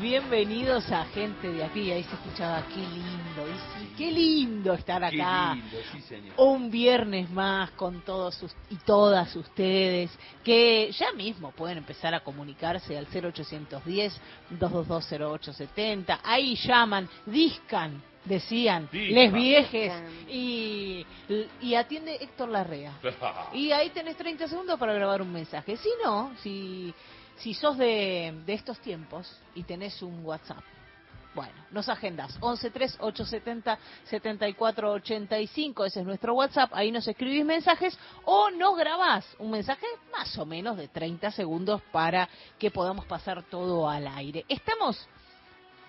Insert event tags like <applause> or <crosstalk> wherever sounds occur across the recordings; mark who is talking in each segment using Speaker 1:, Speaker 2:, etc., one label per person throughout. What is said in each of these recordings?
Speaker 1: Bienvenidas, bienvenidos a Gente de aquí. Ahí se escuchaba, qué lindo, y qué lindo estar acá. Un viernes más con todos y todas ustedes, que ya mismo pueden empezar a comunicarse al 0810-2220870. Ahí llaman, discan, decían, les viejes, y, y atiende Héctor Larrea. <laughs> y ahí tenés 30 segundos para grabar un mensaje. Si no, si si sos de, estos tiempos y tenés un WhatsApp, bueno, nos agendas 1138707485, ese es nuestro WhatsApp, ahí nos escribís mensajes o nos grabás un mensaje más o menos de 30 segundos para que podamos pasar todo al aire. Estamos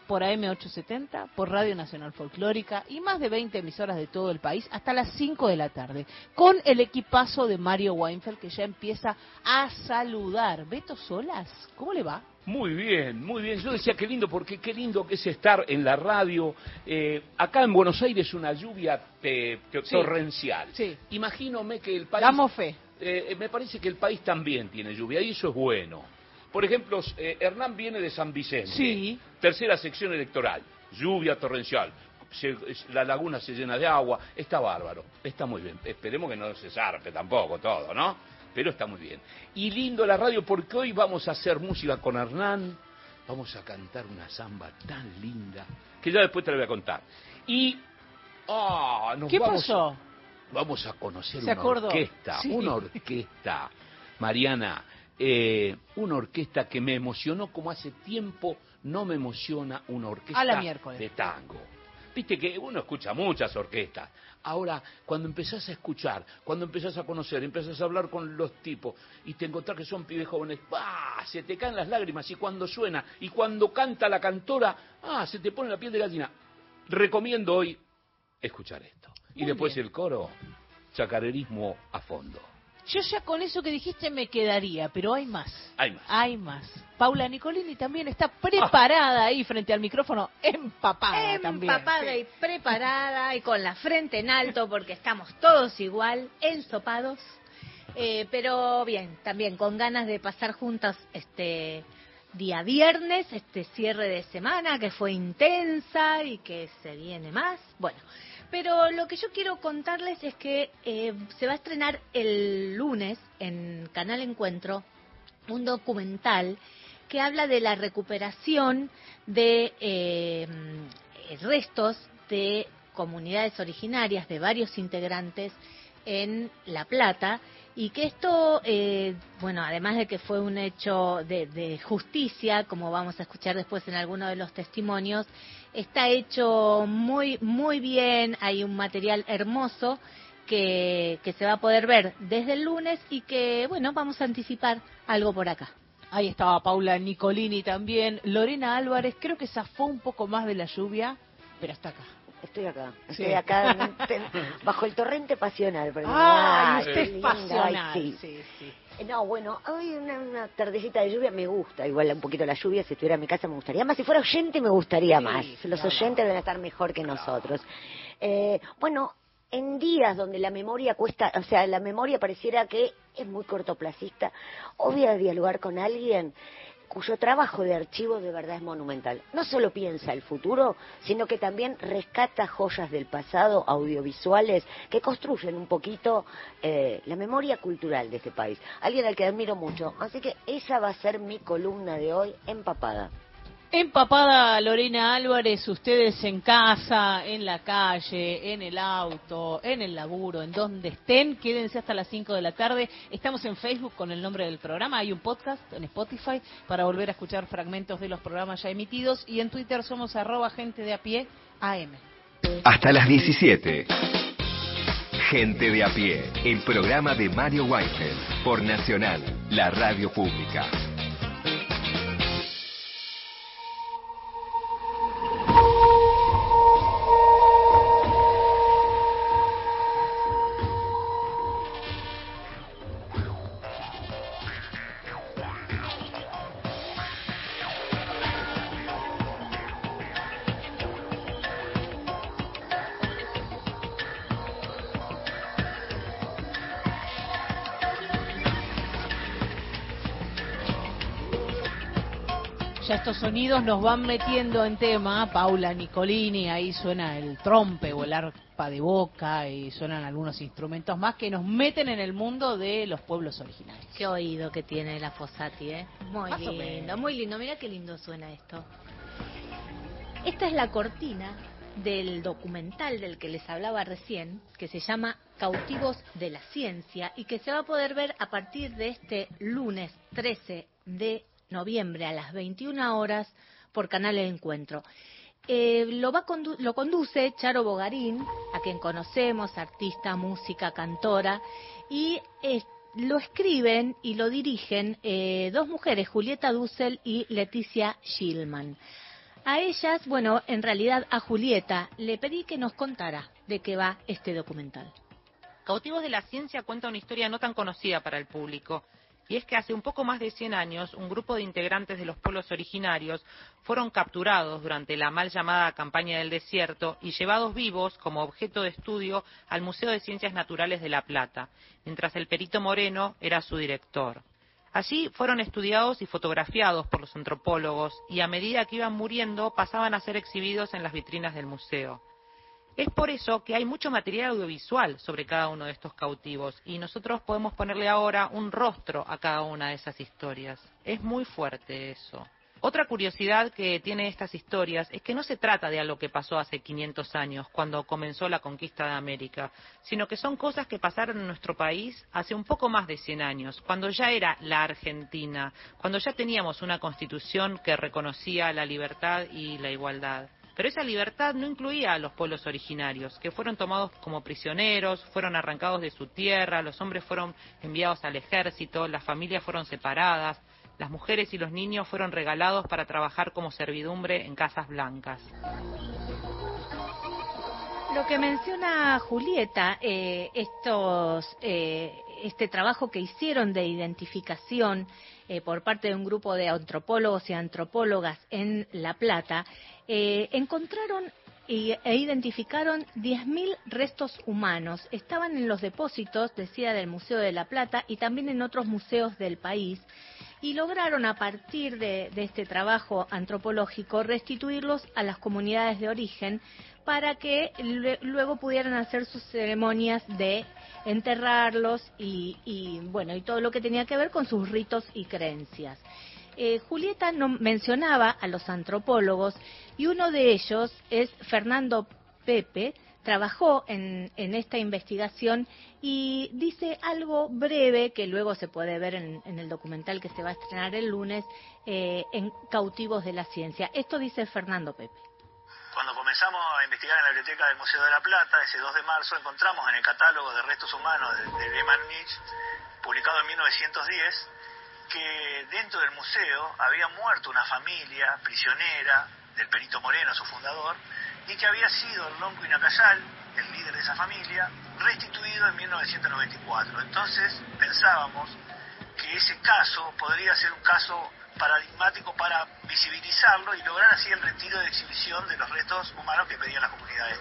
Speaker 1: por AM870, por Radio Nacional Folclórica y más de 20 emisoras de todo el país hasta las 5 de la tarde, con el equipazo de Mario Weinfeld que ya empieza a saludar. Beto Solas, ¿cómo le va?
Speaker 2: Muy bien, muy bien. Yo decía qué lindo, porque qué lindo que es estar en la radio. Eh, acá en Buenos Aires una lluvia eh, torrencial.
Speaker 1: Sí.
Speaker 2: Imagínome que el país...
Speaker 1: Damos fe.
Speaker 2: Eh, me parece que el país también tiene lluvia y eso es bueno. Por ejemplo, eh, Hernán viene de San Vicente.
Speaker 1: Sí.
Speaker 2: Tercera sección electoral. Lluvia torrencial. la laguna se llena de agua. Está bárbaro. Está muy bien. Esperemos que no se zarpe tampoco todo, ¿no? Pero está muy bien. Y lindo la radio porque hoy vamos a hacer música con Hernán. Vamos a cantar una samba tan linda que ya después te la voy a contar. Y.
Speaker 1: Ah, ¿Qué pasó?
Speaker 2: Vamos a conocer una orquesta. Una orquesta. Mariana, eh, una orquesta que me emocionó como hace tiempo no me emociona una orquesta de tango. Viste que uno escucha muchas orquestas. Ahora, cuando empezás a escuchar, cuando empezás a conocer, empezás a hablar con los tipos y te encontrás que son pibes jóvenes, ¡bah! se te caen las lágrimas y cuando suena y cuando canta la cantora, ¡ah! se te pone la piel de gallina. Recomiendo hoy escuchar esto. y después el coro, chacarerismo a fondo.
Speaker 1: Yo ya con eso que dijiste me quedaría, pero hay más.
Speaker 2: Hay más.
Speaker 1: Hay más. Paula Nicolini también está preparada ahí frente al micrófono, empapada, también.
Speaker 3: Empapada y preparada y con la frente en alto porque estamos todos igual, ensopados. Eh, pero bien, también con ganas de pasar juntas este día viernes, este cierre de semana que fue intensa y que se viene más. Bueno, pero lo que yo quiero contarles es que eh, se va a estrenar el lunes en Canal Encuentro un documental que habla de la recuperación de eh, restos de comunidades originarias de varios integrantes en La Plata y que esto, eh, bueno, además de que fue un hecho de, justicia, como vamos a escuchar después en alguno de los testimonios, está hecho muy, muy bien, hay un material hermoso que, que se va a poder ver desde el lunes y que, bueno, vamos a anticipar algo por acá.
Speaker 1: Ahí estaba Paula Nicolini también, Lorena Álvarez, creo que zafó un poco más de la lluvia, pero está acá.
Speaker 4: Estoy acá, estoy acá <laughs> bajo el torrente pasional.
Speaker 1: Ah, usted es pasional. sí.
Speaker 4: Sí, No, bueno, hoy una, tardecita de lluvia me gusta, igual un poquito la lluvia, si estuviera en mi casa me gustaría más, si fuera oyente me gustaría más, los oyentes deben estar mejor que nosotros. Eh, bueno, en días donde la memoria cuesta, o sea, la memoria pareciera que es muy cortoplacista, o voy a dialogar con alguien cuyo trabajo de archivo de verdad es monumental. No solo piensa el futuro, sino que también rescata joyas del pasado, audiovisuales, que construyen un poquito eh, la memoria cultural de este país. Alguien al que admiro mucho. Así que esa va a ser mi columna de hoy, empapada.
Speaker 1: Empapada Lorena Álvarez, ustedes en casa, en la calle, en el auto, en el laburo, en donde estén, quédense hasta las 5 de la tarde. Estamos en Facebook con el nombre del programa, hay un podcast en Spotify para volver a escuchar fragmentos de los programas ya emitidos y en Twitter somos arroba gente de a pie AM.
Speaker 5: Hasta las 17.
Speaker 6: Gente de a pie, el programa de Mario Weinfeld por Nacional, la radio pública.
Speaker 1: Estos sonidos nos van metiendo en tema. Paula Nicolini, ahí suena el trompe o el arpa de boca y suenan algunos instrumentos más que nos meten en el mundo de los pueblos originarios.
Speaker 3: Qué oído que tiene la Fossati, ¿eh? Muy lindo, muy lindo. Mira qué lindo suena esto. Esta es la cortina del documental del que les hablaba recién, que se llama Cautivos de la Ciencia y que se va a poder ver a partir de este lunes 13 de noviembre a las 21 horas por Canal El Encuentro. Eh, lo, va lo conduce Charo Bogarín, a quien conocemos, artista, música, cantora, y lo escriben y lo dirigen eh, dos mujeres, Julieta Dussel y Leticia Schillman. A ellas, bueno, en realidad a Julieta, le pedí que nos contara de qué va este documental.
Speaker 7: Cautivos de la Ciencia cuenta una historia no tan conocida para el público y es que hace un poco más de 100 años un grupo de integrantes de los pueblos originarios fueron capturados durante la mal llamada campaña del desierto y llevados vivos como objeto de estudio al Museo de Ciencias Naturales de La Plata, mientras el perito Moreno era su director. Allí fueron estudiados y fotografiados por los antropólogos y a medida que iban muriendo pasaban a ser exhibidos en las vitrinas del museo. Es por eso que hay mucho material audiovisual sobre cada uno de estos cautivos y nosotros podemos ponerle ahora un rostro a cada una de esas historias. Es muy fuerte eso. Otra curiosidad que tiene estas historias es que no se trata de algo que pasó hace 500 años, cuando comenzó la conquista de América, sino que son cosas que pasaron en nuestro país hace un poco más de 100 años, cuando ya era la Argentina, cuando ya teníamos una constitución que reconocía la libertad y la igualdad. Pero esa libertad no incluía a los pueblos originarios, que fueron tomados como prisioneros, fueron arrancados de su tierra, los hombres fueron enviados al ejército, las familias fueron separadas, las mujeres y los niños fueron regalados para trabajar como servidumbre en casas blancas.
Speaker 3: Lo que menciona Julieta, eh, estos, eh, este trabajo que hicieron de identificación eh, por parte de un grupo de antropólogos y antropólogas en La Plata, eh, encontraron e identificaron 10.000 restos humanos. Estaban en los depósitos, decía, del Museo de La Plata y también en otros museos del país. Y lograron, a partir de, este trabajo antropológico, restituirlos a las comunidades de origen para que luego pudieran hacer sus ceremonias de enterrarlos y, y, bueno y todo lo que tenía que ver con sus ritos y creencias. Eh, Julieta no, mencionaba a los antropólogos y uno de ellos es Fernando Pepe, trabajó en, esta investigación y dice algo breve que luego se puede ver en, el documental que se va a estrenar el lunes eh, en Cautivos de la Ciencia. Esto dice Fernando Pepe.
Speaker 8: Cuando comenzamos a investigar en la biblioteca del Museo de la Plata, ese 2 de marzo, encontramos en el catálogo de restos humanos de, de Lehmann publicado en 1910, que dentro del museo había muerto una familia prisionera del Perito Moreno, su fundador, y que había sido el Lonco Inacayal, el líder de esa familia, restituido en 1994. Entonces pensábamos que ese caso podría ser un caso paradigmático para visibilizarlo y lograr así el retiro de exhibición de los restos humanos que pedían las comunidades.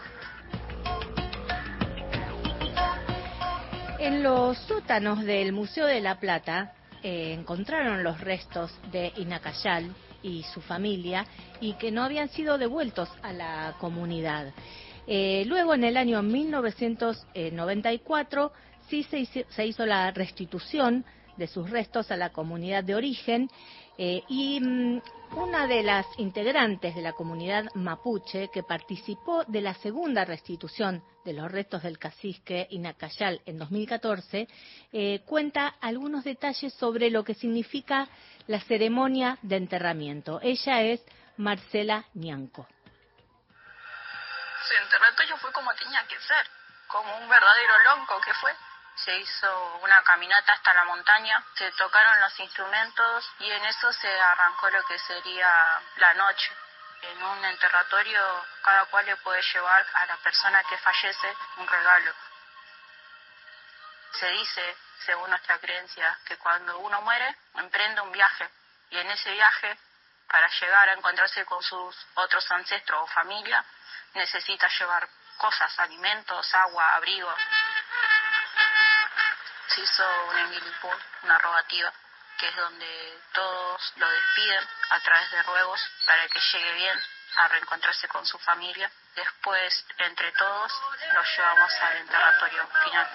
Speaker 3: En los sótanos del Museo de la Plata eh, encontraron los restos de Inacayal y su familia y que no habían sido devueltos a la comunidad. Eh, luego, en el año 1994, sí se hizo, la restitución de sus restos a la comunidad de origen eh, y mm, una de las integrantes de la comunidad mapuche que participó de la segunda restitución de los restos del cacique Inacayal en 2014, eh, cuenta algunos detalles sobre lo que significa la ceremonia de enterramiento. Ella es Marcela Ñanco.
Speaker 9: Se enterró yo fue como tenía que ser. como un verdadero lonco que fue. Se hizo una caminata hasta la montaña, se tocaron los instrumentos y en eso se arrancó lo que sería la noche. En un enterratorio cada cual le puede llevar a la persona que fallece un regalo. Se dice, según nuestra creencia, que cuando uno muere emprende un viaje y en ese viaje, para llegar a encontrarse con sus otros ancestros o familia, necesita llevar cosas, alimentos, agua, abrigo. Se hizo un emilipo, una rogativa, que es donde todos lo despiden a través de ruegos para que llegue bien a reencontrarse con su familia. Después, entre todos, lo llevamos al enterratorio final.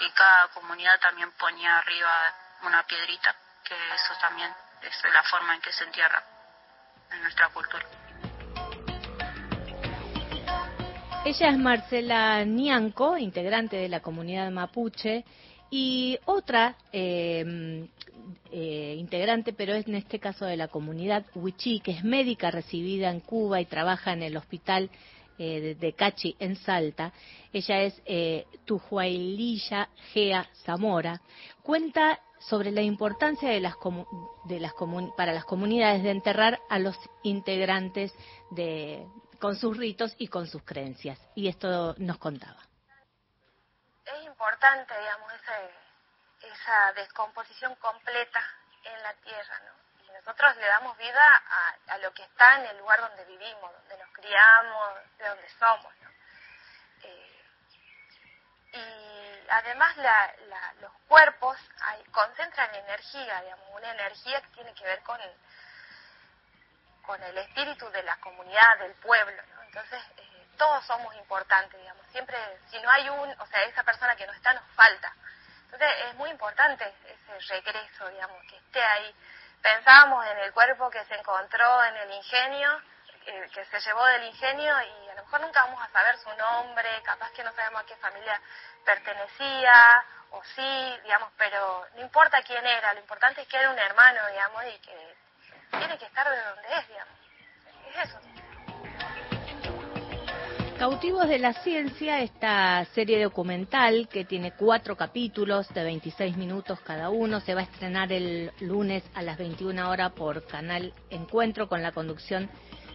Speaker 9: Y cada comunidad también ponía arriba una piedrita, que eso también es la forma en que se entierra en nuestra cultura.
Speaker 3: Ella es Marcela Nianco, integrante de la comunidad mapuche, y otra eh, eh, integrante, pero es en este caso de la comunidad Huichí, que es médica recibida en Cuba y trabaja en el hospital eh, de, Cachi en Salta. Ella es eh, Tujuaililla Gea Zamora. Cuenta sobre la importancia de las, de las para las comunidades de enterrar a los integrantes de, con sus ritos y con sus creencias. Y esto nos contaba.
Speaker 10: Es importante, digamos, esa, esa descomposición completa en la tierra, ¿no? Y nosotros le damos vida a, a, lo que está en el lugar donde vivimos, donde nos criamos, de donde somos, ¿no? Eh, y además la, la, los cuerpos hay, concentran energía, digamos, una energía que tiene que ver con con el espíritu de la comunidad, del pueblo, ¿no? Entonces, eh, todos somos importantes, digamos, siempre, si no hay un, o sea, esa persona que no está, nos falta. Entonces, es muy importante ese regreso, digamos, que esté ahí. Pensábamos en el cuerpo que se encontró en el ingenio, eh, que se llevó del ingenio y a lo mejor nunca vamos a saber su nombre, capaz que no sabemos a qué familia pertenecía, o sí, digamos, pero no importa quién era, lo importante es que era un hermano, digamos, y que tiene que estar de donde es, digamos. Es eso.
Speaker 3: Cautivos de la Ciencia, esta serie documental que tiene cuatro capítulos de 26 minutos cada uno, se va a estrenar el lunes a las 21 horas por Canal Encuentro con la conducción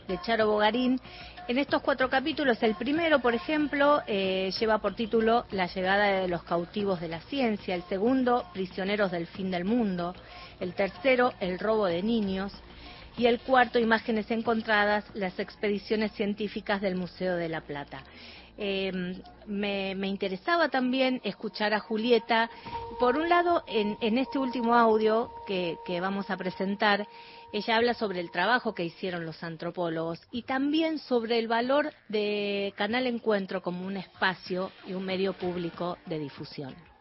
Speaker 3: de Charo Bogarín. En estos cuatro capítulos, el primero, por ejemplo, eh, lleva por título La llegada de los cautivos de la ciencia, el segundo, Prisioneros del fin del mundo, el tercero, El robo de niños, y el cuarto, Imágenes encontradas, las expediciones científicas del Museo de la Plata. Em, me, interesaba también escuchar a Julieta. Por un lado, en, este último audio que, vamos a presentar, ella habla sobre el trabajo que hicieron los antropólogos y también sobre el valor de Canal Encuentro como un espacio y un medio público de difusión.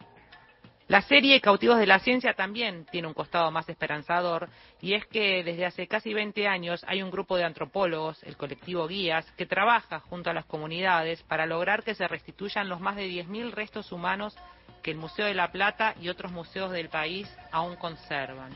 Speaker 7: La serie Cautivos de la Ciencia también tiene un costado más esperanzador y es que desde hace casi 20 años hay un grupo de antropólogos, el colectivo Guías, que trabaja junto a las comunidades para lograr que se restituyan los más de 10.000 restos humanos que el Museo de la Plata y otros museos del país aún conservan.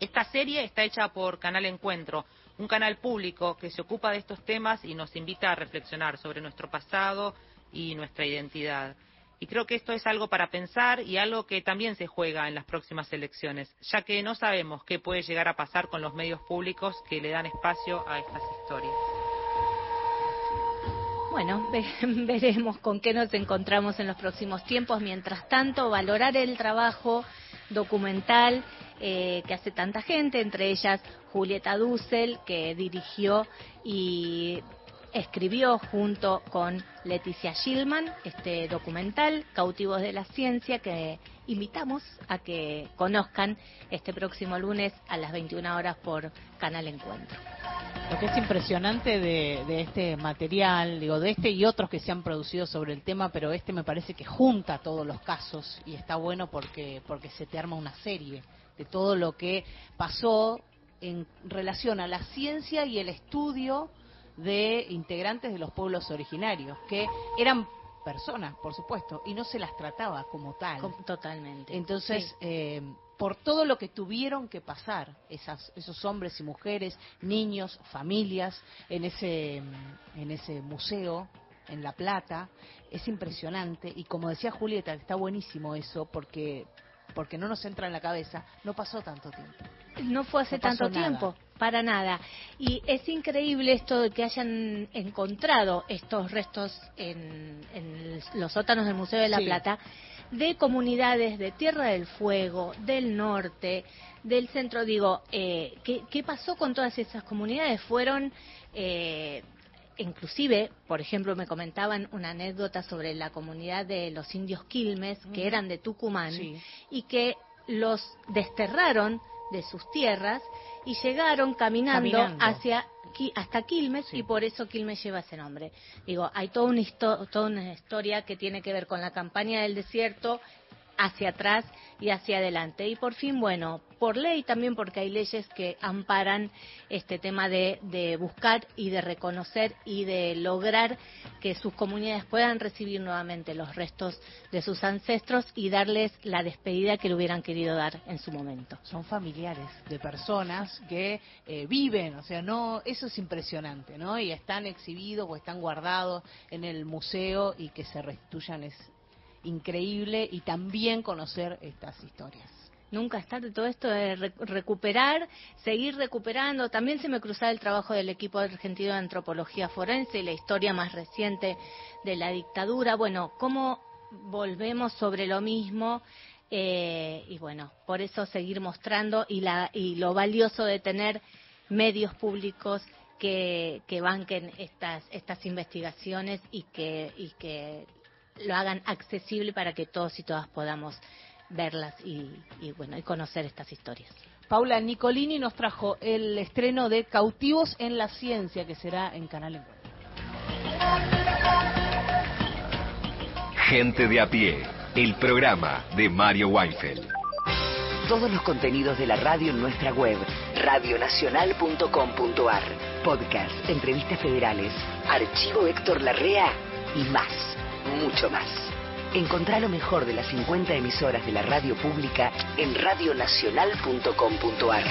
Speaker 7: Esta serie está hecha por Canal Encuentro, un canal público que se ocupa de estos temas y nos invita a reflexionar sobre nuestro pasado y nuestra identidad. Y creo que esto es algo para pensar y algo que también se juega en las próximas elecciones, ya que no sabemos qué puede llegar a pasar con los medios públicos que le dan espacio a estas historias.
Speaker 3: Bueno, <laughs> veremos con qué nos encontramos en los próximos tiempos. Mientras tanto, valorar el trabajo documental eh, que hace tanta gente, entre ellas Julieta Dussel, que dirigió y escribió junto con Leticia Schillman este documental, Cautivos de la Ciencia, que invitamos a que conozcan este próximo lunes a las 21 horas por Canal Encuentro.
Speaker 1: Lo que es impresionante de, este material, digo, de este y otros que se han producido sobre el tema, pero este me parece que junta todos los casos y está bueno porque, porque se te arma una serie de todo lo que pasó en relación a la ciencia y el estudio de integrantes de los pueblos originarios, que eran personas, por supuesto, y no se las trataba como tal.
Speaker 3: Totalmente.
Speaker 1: Entonces, eh, por todo lo que tuvieron que pasar esas, esos hombres y mujeres, niños, familias, en ese, en ese museo en La Plata, es impresionante y como decía Julieta, está buenísimo eso porque porque no nos entra en la cabeza, no pasó tanto tiempo.
Speaker 3: No fue hace tanto tiempo, para nada. Y es increíble esto de que hayan encontrado estos restos en, los sótanos del Museo de la Plata de comunidades de Tierra del Fuego, del norte, del centro. Digo, eh, ¿qué, pasó con todas esas comunidades? Fueron eh, inclusive, por ejemplo, me comentaban una anécdota sobre la comunidad de los indios Quilmes, que eran de Tucumán, y que los desterraron de sus tierras y llegaron caminando, hacia hasta Quilmes y por eso Quilmes lleva ese nombre. Digo, hay toda una, toda una historia que tiene que ver con la campaña del desierto hacia atrás y hacia adelante. Y por fin, bueno, por ley también porque hay leyes que amparan este tema de, de, buscar y de reconocer y de lograr que sus comunidades puedan recibir nuevamente los restos de sus ancestros y darles la despedida que le hubieran querido dar en su momento.
Speaker 1: Son familiares de personas que eh, viven, o sea, no, eso es impresionante, ¿no? Y están exhibidos o están guardados en el museo y que se restituyan es increíble y también conocer estas historias.
Speaker 3: Nunca está de todo esto de recuperar, seguir recuperando. También se me cruzaba el trabajo del equipo argentino de antropología forense y la historia más reciente de la dictadura. Bueno, cómo volvemos sobre lo mismo eh, y bueno, por eso seguir mostrando y, la, y lo valioso de tener medios públicos que, que banquen estas, estas investigaciones y que, y que lo hagan accesible para que todos y todas podamos verlas y, bueno y conocer estas historias.
Speaker 1: Paula Nicolini nos trajo el estreno de Cautivos en la Ciencia, que será en Canal Encuentro.
Speaker 6: Gente de a pie, el programa de Mario Weinfeld.
Speaker 5: Todos los contenidos de la radio en nuestra web, radionacional.com.ar. Podcast, entrevistas federales, archivo Héctor Larrea y más mucho más. Encontrá lo mejor de las 50 emisoras de la radio pública en radionacional.com.ar.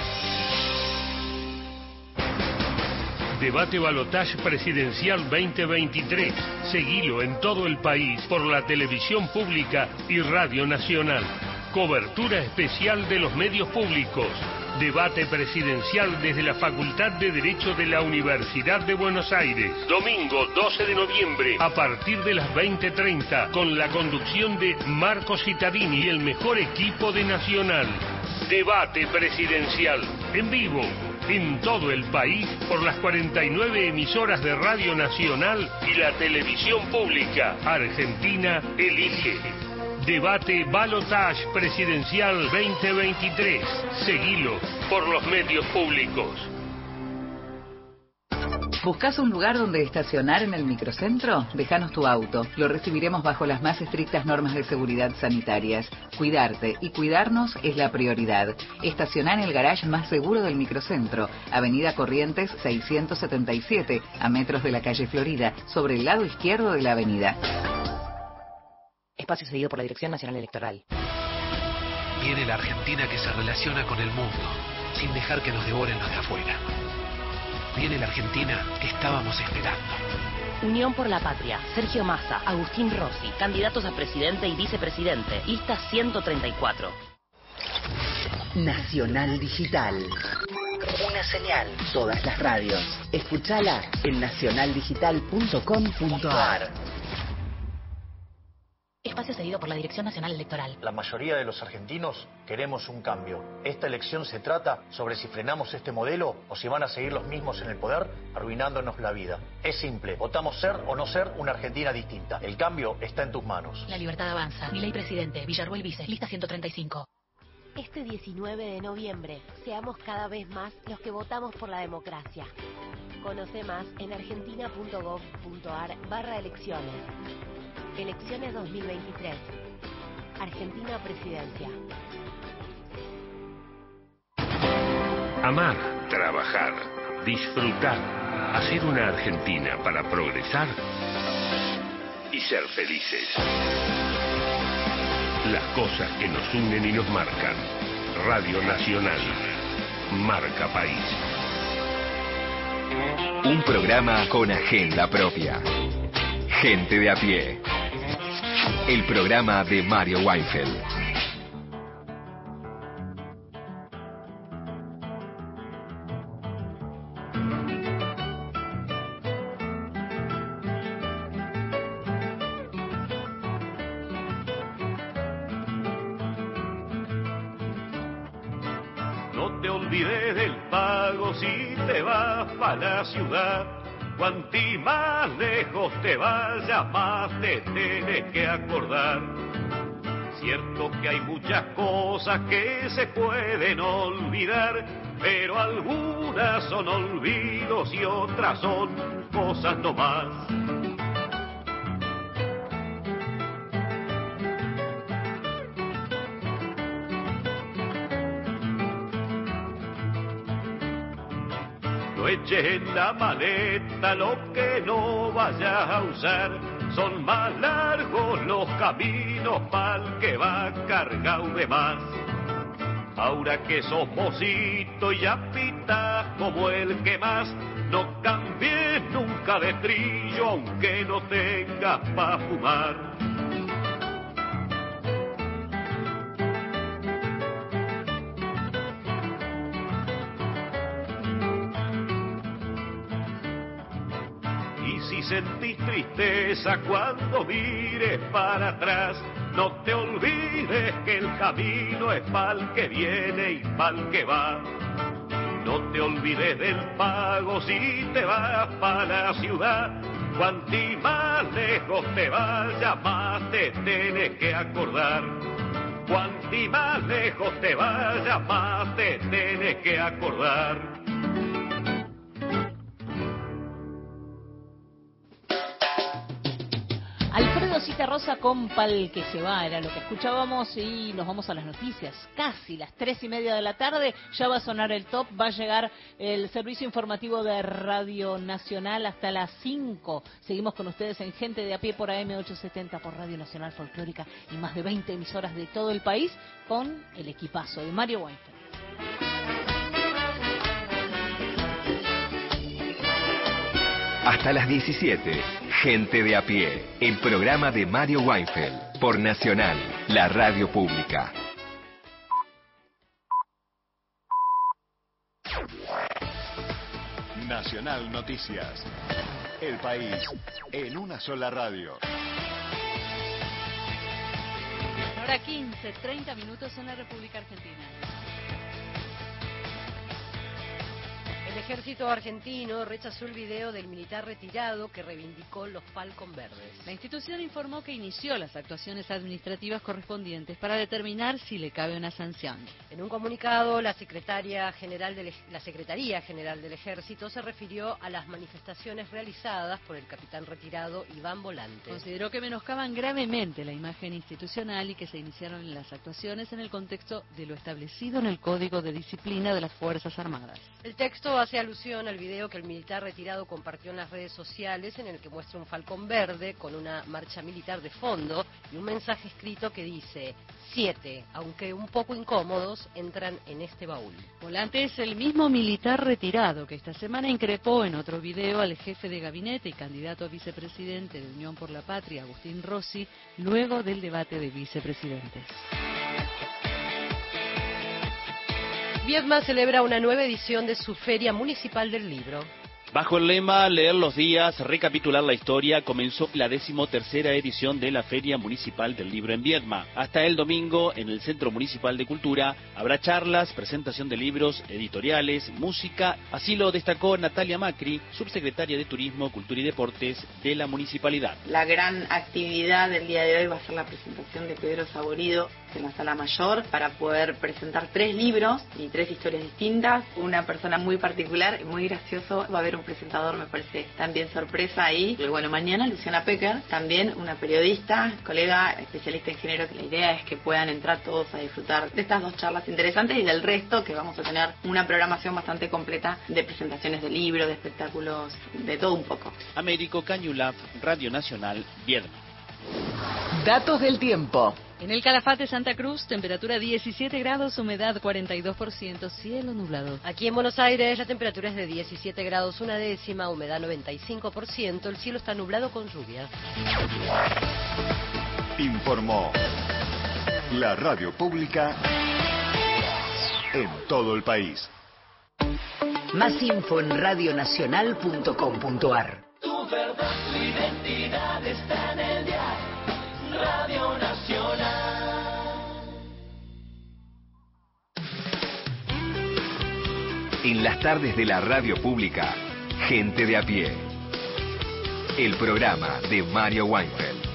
Speaker 11: Debate Balotage Presidencial 2023. Seguilo en todo el país por la televisión pública y Radio Nacional. Cobertura especial de los medios públicos Debate presidencial desde la Facultad de Derecho de la Universidad de Buenos Aires. Domingo 12 de noviembre a partir de las 20.30 con la conducción de Marco Cittadini y el mejor equipo de Nacional. Debate presidencial en vivo en todo el país por las 49 emisoras de Radio Nacional y la televisión pública. Argentina elige. Debate Balotage Presidencial 2023. Seguilo por los medios públicos.
Speaker 5: ¿Buscas un lugar donde estacionar en el microcentro? Déjanos tu auto. Lo recibiremos bajo las más estrictas normas de seguridad sanitarias. Cuidarte y cuidarnos es la prioridad. Estacioná en el garage más seguro del microcentro, Avenida Corrientes 677, a metros de la calle Florida, sobre el lado izquierdo de la avenida
Speaker 12: espacio seguido por la Dirección Nacional Electoral.
Speaker 13: Viene la Argentina que se relaciona con el mundo, sin dejar que nos devoren los de afuera. Viene la Argentina que estábamos esperando.
Speaker 12: Unión por la Patria, Sergio Massa, Agustín Rossi, candidatos a presidente y vicepresidente, lista 134.
Speaker 5: Nacional Digital. Una señal. Todas las radios. Escúchala en nacionaldigital.com.ar.
Speaker 12: Espacio cedido por la Dirección Nacional Electoral.
Speaker 14: La mayoría de los argentinos queremos un cambio. Esta elección se trata sobre si frenamos este modelo o si van a seguir los mismos en el poder, arruinándonos la vida. Es simple, votamos ser o no ser una Argentina distinta. El cambio está en tus manos.
Speaker 12: La libertad avanza. Mi ley presidente, Villarruel Vice, lista 135.
Speaker 15: Este 19 de noviembre, seamos cada vez más los que votamos por la democracia. Conoce más en argentina.gov.ar barra elecciones. Elecciones 2023. Argentina Presidencia.
Speaker 11: Amar, trabajar, disfrutar, hacer una Argentina para progresar y ser felices. Las cosas que nos unen y nos marcan. Radio Nacional. Marca País.
Speaker 6: Un programa con agenda propia. Gente de a pie. El programa de Mario Weinfeld.
Speaker 16: La ciudad. Cuanti más lejos te vayas, más te tienes que acordar. Cierto que hay muchas cosas que se pueden olvidar, pero algunas son olvidos y otras son cosas no más. Eches en la maleta lo que no vayas a usar. Son más largos los caminos pa'l que va cargado de más. Ahora que sos mocito y ya pitas como el que más, no cambies nunca de trillo aunque no tengas pa' fumar. Sentís tristeza cuando mires para atrás. No te olvides que el camino es pa'l que viene y pa'l que va. No te olvides del pago si te vas para la ciudad. Cuanti más lejos te vayas, más te tienes que acordar. Cuanti más lejos te vayas, más te tienes que acordar.
Speaker 1: Alfredo Rosa con Pal que se va, era lo que escuchábamos y nos vamos a las noticias. Casi las tres y media de la tarde ya va a sonar el top, va a llegar el servicio informativo de Radio Nacional hasta las 5. Seguimos con ustedes en Gente de a pie por AM870 por Radio Nacional Folclórica y más de 20 emisoras de todo el país con el equipazo de Mario Weinfeld.
Speaker 6: Hasta las 17, Gente de a pie, el programa de Mario Weinfeld, por Nacional, la radio pública.
Speaker 17: Nacional Noticias. El país en una sola radio.
Speaker 1: Hora 15, 30 minutos en la República Argentina.
Speaker 18: El ejército argentino rechazó el video del militar retirado que reivindicó los Falcon Verdes.
Speaker 1: La institución informó que inició las actuaciones administrativas correspondientes para determinar si le cabe una sanción.
Speaker 18: En un comunicado, la secretaria general la Secretaría General del Ejército se refirió a las manifestaciones realizadas por el capitán retirado Iván Volante.
Speaker 1: Consideró que menoscaban gravemente la imagen institucional y que se iniciaron las actuaciones en el contexto de lo establecido en el Código de Disciplina de las Fuerzas Armadas.
Speaker 18: El texto hace alusión al video que el militar retirado compartió en las redes sociales en el que muestra un falcón verde con una marcha militar de fondo y un mensaje escrito que dice siete, aunque un poco incómodos, entran en este baúl.
Speaker 1: Volante es el mismo militar retirado que esta semana increpó en otro video al jefe de gabinete y candidato a vicepresidente de Unión por la Patria, Agustín Rossi, luego del debate de vicepresidentes.
Speaker 18: Viedma celebra una nueva edición de su Feria Municipal del Libro.
Speaker 19: Bajo el lema Leer los días, recapitular la historia, comenzó la decimotercera edición de la Feria Municipal del Libro en Viedma. Hasta el domingo, en el Centro Municipal de Cultura, habrá charlas, presentación de libros, editoriales, música. Así lo destacó Natalia Macri, subsecretaria de Turismo, Cultura y Deportes de la municipalidad.
Speaker 20: La gran actividad del día de hoy va a ser la presentación de Pedro Saborido en la sala mayor para poder presentar tres libros y tres historias distintas. Una persona muy particular muy gracioso va a haber un presentador, me parece también sorpresa ahí. Y bueno, mañana Luciana Pecker, también una periodista, colega, especialista en género, que la idea es que puedan entrar todos a disfrutar de estas dos charlas interesantes y del resto, que vamos a tener una programación bastante completa de presentaciones de libros, de espectáculos, de todo un poco.
Speaker 19: Américo Cañulaf, Radio Nacional, Viedma.
Speaker 21: Datos del tiempo.
Speaker 22: En el Calafate Santa Cruz, temperatura 17 grados, humedad 42%, cielo nublado.
Speaker 18: Aquí en Buenos Aires la temperatura es de 17 grados, una décima, humedad 95%, el cielo está nublado con lluvia.
Speaker 17: Informó la radio pública en todo el país.
Speaker 21: Más info en radionacional.com.ar.
Speaker 23: Tu verdad, tu identidad está En
Speaker 6: las tardes de la radio pública, Gente de a pie. El programa de Mario Weinfeld.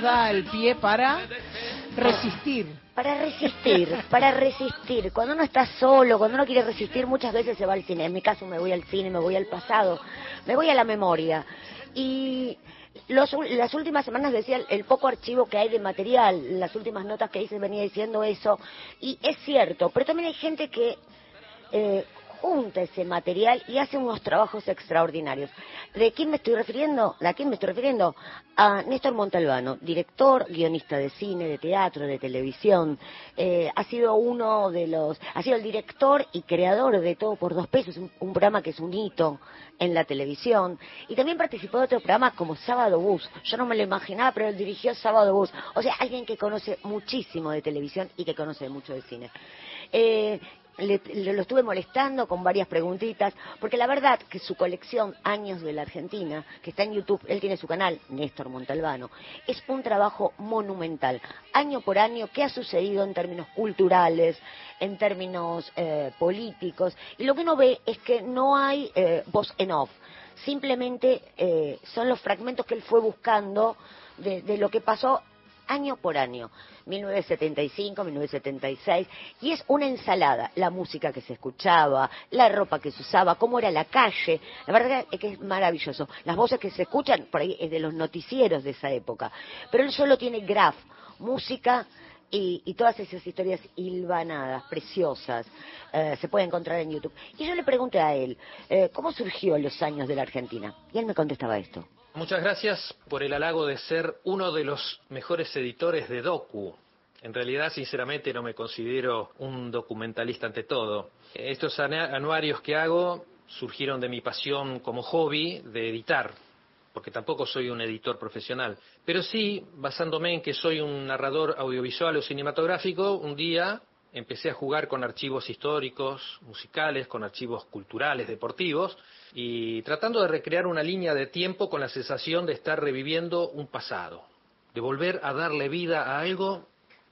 Speaker 1: Da el pie para resistir.
Speaker 4: Para resistir, para resistir. Cuando uno está solo, cuando uno quiere resistir, muchas veces se va al cine. En mi caso me voy al cine, me voy al pasado, me voy a la memoria. Y los, las últimas semanas decía el, poco archivo que hay de material, las últimas notas que hice venía diciendo eso, y es cierto, pero también hay gente que eh, junta ese material y hace unos trabajos extraordinarios. ¿De quién me estoy refiriendo? ¿De quién me estoy refiriendo? A Néstor Montalbano, director, guionista de cine, de teatro, de televisión. Eh, ha sido uno de los, ha sido el director y creador de Todo por Dos Pesos, un, programa que es un hito en la televisión. Y también participó de otros programas como Sábado Bus. Yo no me lo imaginaba, pero él dirigió Sábado Bus. O sea, alguien que conoce muchísimo de televisión y que conoce mucho de cine. Eh, le, lo estuve molestando con varias preguntitas, porque la verdad que su colección Años de la Argentina, que está en YouTube, él tiene su canal, Néstor Montalbano, es un trabajo monumental, año por año, qué ha sucedido en términos culturales, en términos eh, políticos, y lo que uno ve es que no hay eh, voz en off, simplemente eh, son los fragmentos que él fue buscando de lo que pasó año por año. 1975, 1976, y es una ensalada, la música que se escuchaba, la ropa que se usaba, cómo era la calle, la verdad es que es maravilloso. Las voces que se escuchan por ahí es de los noticieros de esa época, pero él solo tiene graf, música y, todas esas historias hilvanadas, preciosas, eh, se puede encontrar en YouTube. Y yo le pregunté a él, eh, ¿cómo surgió los años de la Argentina? Y él me contestaba esto.
Speaker 24: Muchas gracias por el halago de ser uno de los mejores editores de docu. En realidad, sinceramente, no me considero un documentalista ante todo. Estos anuarios que hago surgieron de mi pasión como hobby de editar, porque tampoco soy un editor profesional. Pero sí, basándome en que soy un narrador audiovisual o cinematográfico, un día empecé a jugar con archivos históricos, musicales, con archivos culturales, deportivos, y tratando de recrear una línea de tiempo con la sensación de estar reviviendo un pasado, de volver a darle vida a algo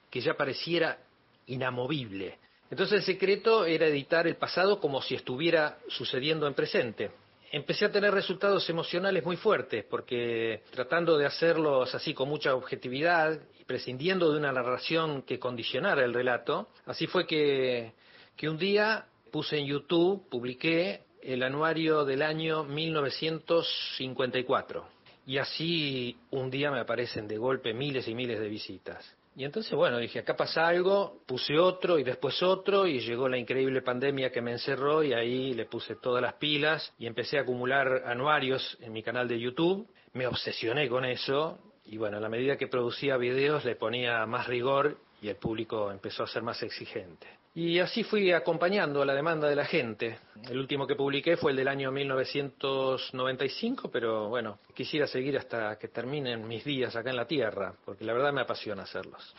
Speaker 24: que ya pareciera inamovible. Entonces el secreto era editar el pasado como si estuviera sucediendo en presente. Empecé a tener resultados emocionales muy fuertes, porque tratando de hacerlos así con mucha objetividad prescindiendo de una narración que condicionara el relato, así fue que, que un día puse en YouTube, publiqué el anuario del año 1954. Y así un día me aparecen de golpe miles y miles de visitas. Y entonces, bueno, dije, acá pasa algo, puse otro y después otro y llegó la increíble pandemia que me encerró y ahí le puse todas las pilas y empecé a acumular anuarios en mi canal de YouTube. Me obsesioné con eso y bueno, a la medida que producía videos le ponía más rigor y el público empezó a ser más exigente. Y así fui acompañando a la demanda de la gente. El último que publiqué fue el del año 1995, pero bueno, quisiera seguir hasta que terminen mis días acá en la Tierra, porque la verdad me apasiona hacerlos.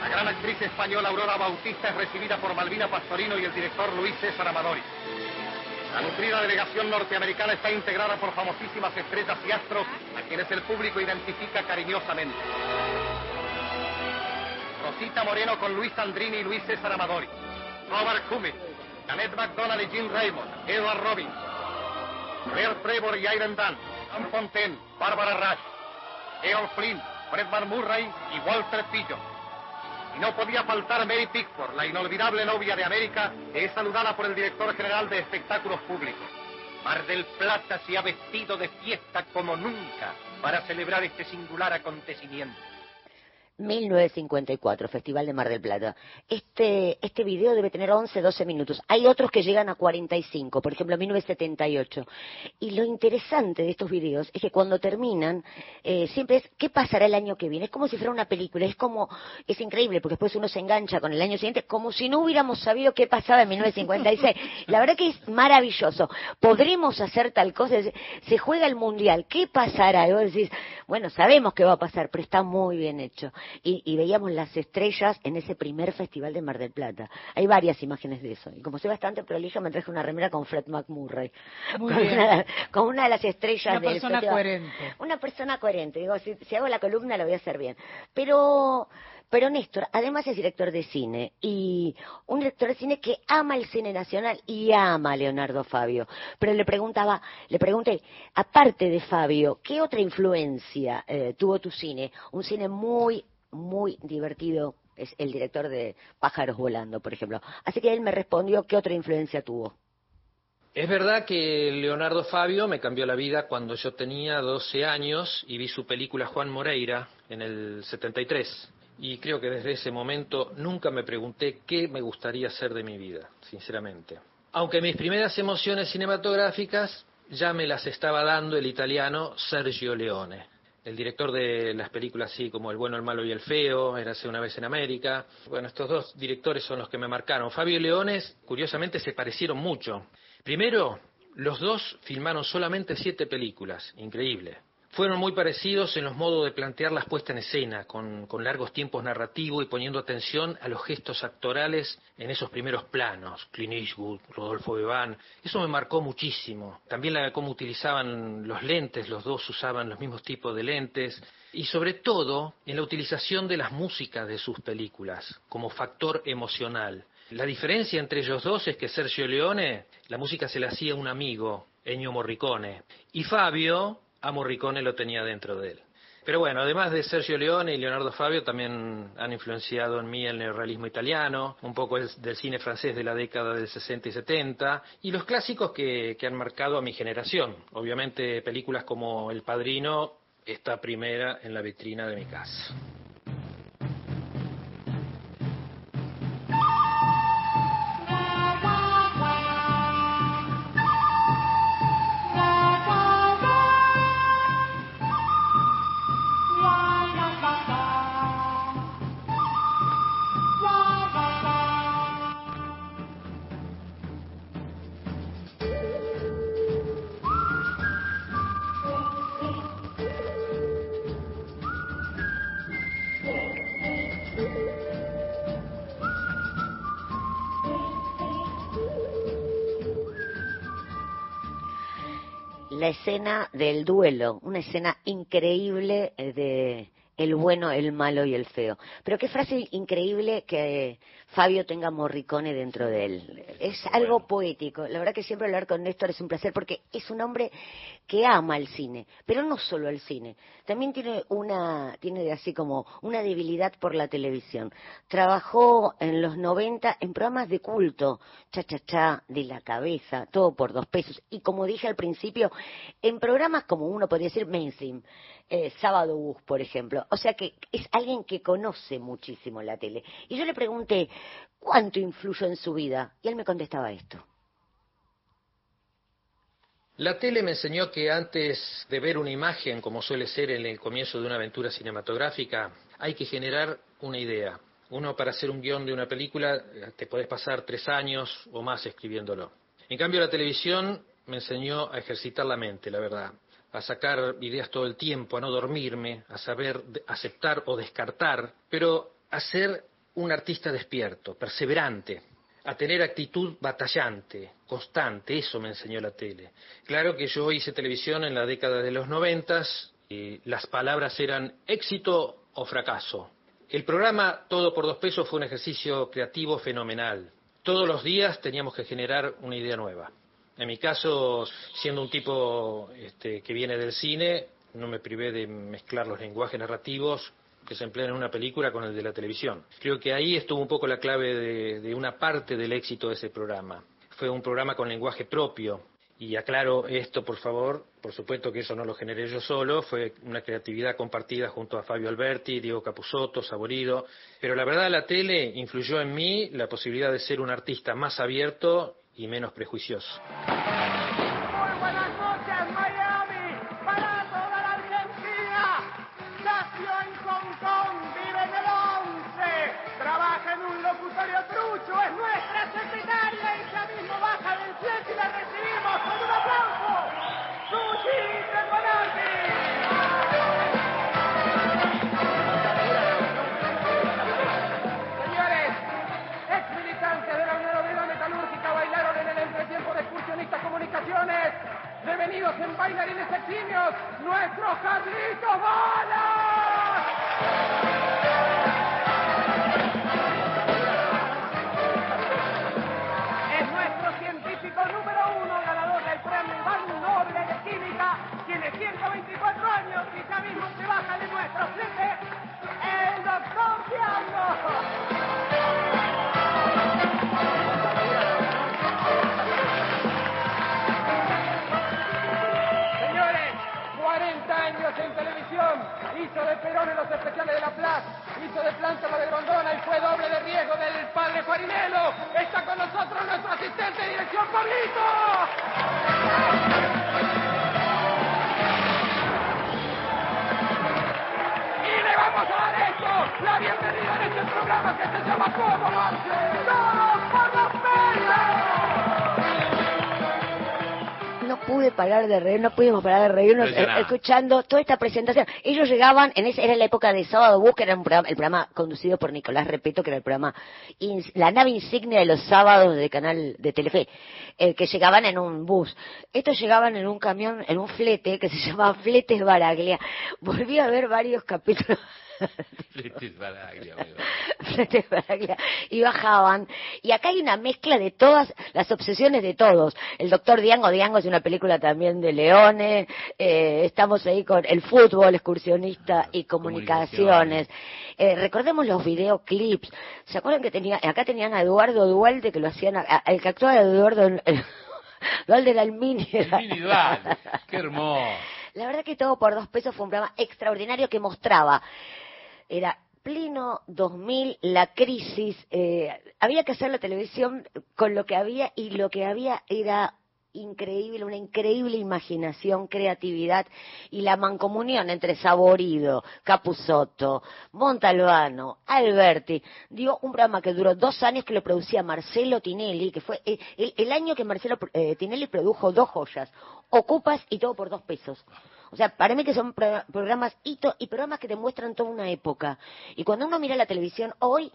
Speaker 25: La gran actriz española Aurora Bautista es recibida por Malvina Pastorino y el director Luis César Amadori. La nutrida delegación norteamericana está integrada por famosísimas estrellas y astros a quienes el público identifica cariñosamente. Rosita Moreno con Luis Andrini y Luis César Amadori. Robert Cummings, Janet McDonald y Jim Raymond, Edward Robbins, Claire Trevor y Iron Dan, Sam Fontaine, Barbara Rush, Earl Flynn, Fred Van Murray y Walter Pillon. Y no podía faltar Mary Pickford, la inolvidable novia de América, que es saludada por el director general de espectáculos públicos. Mar del Plata se ha vestido de fiesta como nunca para celebrar este singular acontecimiento.
Speaker 4: 1954, Festival de Mar del Plata. Este, este video debe tener 11, 12 minutos. Hay otros que llegan a 45, por ejemplo, 1978. Y lo interesante de estos videos es que cuando terminan, eh, siempre es, ¿qué pasará el año que viene? Es como si fuera una película, es como, es increíble, porque después uno se engancha con el año siguiente, como si no hubiéramos sabido qué pasaba en 1956. La verdad que es maravilloso. Podremos hacer tal cosa, se juega el mundial, ¿qué pasará? Y vos decís, bueno, sabemos qué va a pasar, pero está muy bien hecho y, y, veíamos las estrellas en ese primer festival de Mar del Plata. Hay varias imágenes de eso. Y como soy bastante prolija, me traje una remera con Fred McMurray.
Speaker 1: Muy
Speaker 4: con,
Speaker 1: bien.
Speaker 4: Una, con una de las estrellas
Speaker 1: Una
Speaker 4: del
Speaker 1: persona
Speaker 4: festival.
Speaker 1: coherente.
Speaker 4: Una persona coherente. Digo, si, si hago la columna lo voy a hacer bien. Pero pero Néstor, además es director de cine y un director de cine que ama el cine nacional y ama a Leonardo Fabio. Pero le preguntaba, le pregunté, aparte de Fabio, ¿qué otra influencia eh, tuvo tu cine? Un cine muy, muy divertido. Es el director de Pájaros Volando, por ejemplo. Así que él me respondió qué otra influencia tuvo.
Speaker 24: Es verdad que Leonardo Fabio me cambió la vida cuando yo tenía 12 años y vi su película Juan Moreira en el 73 y creo que desde ese momento nunca me pregunté qué me gustaría hacer de mi vida, sinceramente. Aunque mis primeras emociones cinematográficas ya me las estaba dando el italiano Sergio Leone, el director de las películas así como El bueno, el malo y el feo, Érase una vez en América. Bueno, estos dos directores son los que me marcaron. Fabio y Leones, curiosamente, se parecieron mucho. Primero, los dos filmaron solamente siete películas, increíble. Fueron muy parecidos en los modos de plantear las puestas en escena, con, con, largos tiempos narrativos y poniendo atención a los gestos actorales en esos primeros planos. Clint Eastwood, Rodolfo Bebán, eso me marcó muchísimo. También la, cómo utilizaban los lentes, los dos usaban los mismos tipos de lentes. Y sobre todo en la utilización de las músicas de sus películas como factor emocional. La diferencia entre ellos dos es que Sergio Leone, la música se la hacía un amigo, Ennio Morricone, y Fabio a Morricone lo tenía dentro de él. Pero bueno, además de Sergio Leone y Leonardo Fabio, también han influenciado en mí el neorrealismo italiano, un poco el, del cine francés de la década del 60 y 70, y los clásicos que, que han marcado a mi generación. Obviamente películas como El Padrino está primera en la vitrina de mi casa.
Speaker 4: La escena del duelo, una escena increíble de el bueno, el malo y el feo. Pero qué frase increíble que Fabio tenga Morricone dentro de él. Es algo poético. La verdad que siempre hablar con Néstor es un placer porque es un hombre que ama el cine, pero no solo el cine. También tiene una, tiene así como una debilidad por la televisión. Trabajó en los 90 en programas de culto, cha cha cha, de la cabeza, todo por dos pesos. Y como dije al principio, en programas como uno podría decir mainstream, eh, Sábado Bus, por ejemplo. O sea que es alguien que conoce muchísimo la tele. Y yo le pregunté, ¿cuánto influyó en su vida? Y él me contestaba esto.
Speaker 24: La tele me enseñó que antes de ver una imagen, como suele ser en el comienzo de una aventura cinematográfica, hay que generar una idea. Uno para hacer un guion de una película te podés pasar tres años o más escribiéndolo. En cambio la televisión me enseñó a ejercitar la mente, la verdad a sacar ideas todo el tiempo, a no dormirme, a saber aceptar o descartar, pero a ser un artista despierto, perseverante, a tener actitud batallante, constante, eso me enseñó la tele. Claro que yo hice televisión en la década de los noventas y las palabras eran éxito o fracaso. El programa Todo por dos pesos fue un ejercicio creativo fenomenal. todos los días teníamos que generar una idea nueva. En mi caso, siendo un tipo este, que viene del cine, no me privé de mezclar los lenguajes narrativos que se emplean en una película con el de la televisión. Creo que ahí estuvo un poco la clave de, una parte del éxito de ese programa. Fue un programa con lenguaje propio, y aclaro esto, por favor, por supuesto que eso no lo generé yo solo, fue una creatividad compartida junto a Fabio Alberti, Diego Capusotto, Saborido, pero la verdad la tele influyó en mí la posibilidad de ser un artista más abierto y menos prejuicioso.
Speaker 23: Devenidos en bailarines eximios, nuestros Carlitos Es nuestro científico número uno, ganador del premio Iván Noble de Química. Tiene 124 años y ya mismo se baja de nuestro flete el doctor Señores, hizo de Perón en los especiales de La Plaza, hizo de Plántano de Grondona y fue doble de riesgo del padre Farinelo. Está con nosotros nuestro asistente de dirección, Pablito. Y le vamos a dar esto, la bienvenida en este programa que se llama ¿Cómo Marche? ¡Todos
Speaker 4: pude parar de reír, no pudimos parar de reírnos eh, escuchando toda esta presentación. Ellos llegaban, en esa, era la época de Sábado Bus, que era un programa, el programa conducido por Nicolás Repeto, que era el programa, la nave insignia de los sábados de canal de Telefe, eh, que llegaban en un bus. Estos llegaban en un camión, en un flete, que se <laughs> llamaba Fletes Baraglia. Volví a ver varios capítulos
Speaker 26: Fletes Baraglia.
Speaker 4: Fletes y bajaban. Y acá hay una mezcla de todas las obsesiones de todos. El doctor Diango, Diango es una película también de Leone. eh, estamos ahí con el fútbol, excursionista y comunicaciones. Eh, recordemos los videoclips. ¿Se acuerdan que tenía, acá tenían a Eduardo Dualde que lo hacían, a- a- el que actuaba de Eduardo, el, <laughs> Dualde era el mini.
Speaker 26: Mini Dualde, qué hermoso.
Speaker 4: La verdad que todo por dos pesos fue un programa extraordinario que mostraba, era pleno 2000, la crisis, eh, había que hacer la televisión con lo que había y lo que había era increíble, una increíble imaginación, creatividad y la mancomunión entre Saborido, Capusotto, Montalbano, Alberti, dio un programa que duró dos años que lo producía Marcelo Tinelli, que fue eh, el, el año que Marcelo eh, Tinelli produjo dos joyas, Ocupas y todo por dos pesos. O sea, para mí que son pro- programas hito y programas que te muestran toda una época. Y cuando uno mira la televisión hoy,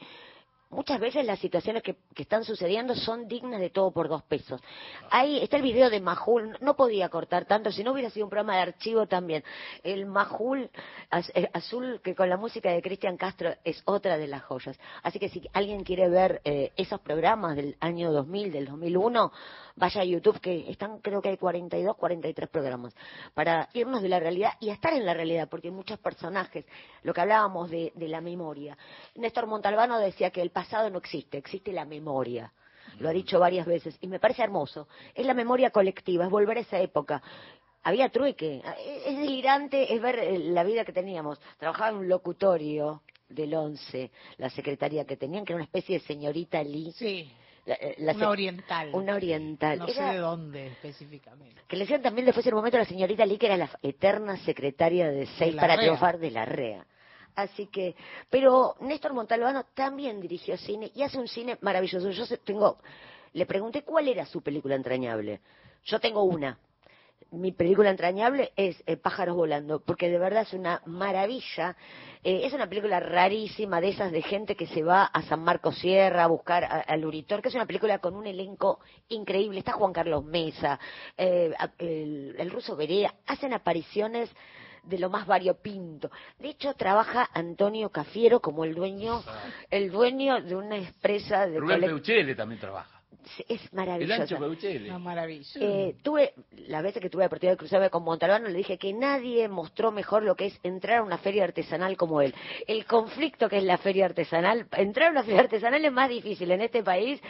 Speaker 4: muchas veces las situaciones que, que están sucediendo son dignas de todo por dos pesos. Ahí está el video de Majul, no podía cortar tanto, si no hubiera sido un programa de archivo también. El Majul eh, azul, que con la música de Cristian Castro es otra de las joyas. Así que si alguien quiere ver eh, esos programas del año 2000, del 2001, vaya a YouTube, que están, creo que hay 42, 43 programas, para irnos de la realidad y estar en la realidad, porque hay muchos personajes, lo que hablábamos de, de la memoria. Néstor Montalbano decía que el no existe, existe la memoria. Lo ha dicho varias veces y me parece hermoso. Es la memoria colectiva, es volver a esa época. Había trueque. Es delirante, es ver eh, la vida que teníamos. Trabajaba en un locutorio del 11, la secretaria que tenían, que era una especie de señorita Lee.
Speaker 1: Sí.
Speaker 4: La- eh, la
Speaker 1: Una oriental.
Speaker 4: Una oriental.
Speaker 1: No sé de dónde específicamente.
Speaker 4: que le decían también después en un momento a la señorita Lee que era la eterna secretaria de Seis para
Speaker 1: REA.
Speaker 4: triunfar de la REA. Así que, pero Néstor Montalbano también dirigió cine y hace un cine maravilloso. Yo tengo, le pregunté cuál era su película entrañable. Yo tengo una. Mi película entrañable es eh, Pájaros Volando, porque de verdad es una maravilla. Eh, es una película rarísima de esas de gente que se va a San Marcos Sierra a buscar al Uritor, que es una película con un elenco increíble. Está Juan Carlos Mesa, eh, el, ruso Berea, hacen apariciones de lo más variopinto. De hecho, trabaja Antonio Cafiero como el dueño, el dueño de una empresa de
Speaker 26: Rubén Peuchele también trabaja.
Speaker 4: Es
Speaker 26: El
Speaker 4: maravilloso.
Speaker 26: ancho Peuchele.
Speaker 1: Maravilla.
Speaker 4: Eh, tuve, la vez que tuve la oportunidad de cruzarme con Montalbano, le dije que nadie mostró mejor lo que es entrar a una feria artesanal como él. El conflicto que es la feria artesanal, entrar a una feria artesanal es más difícil en este país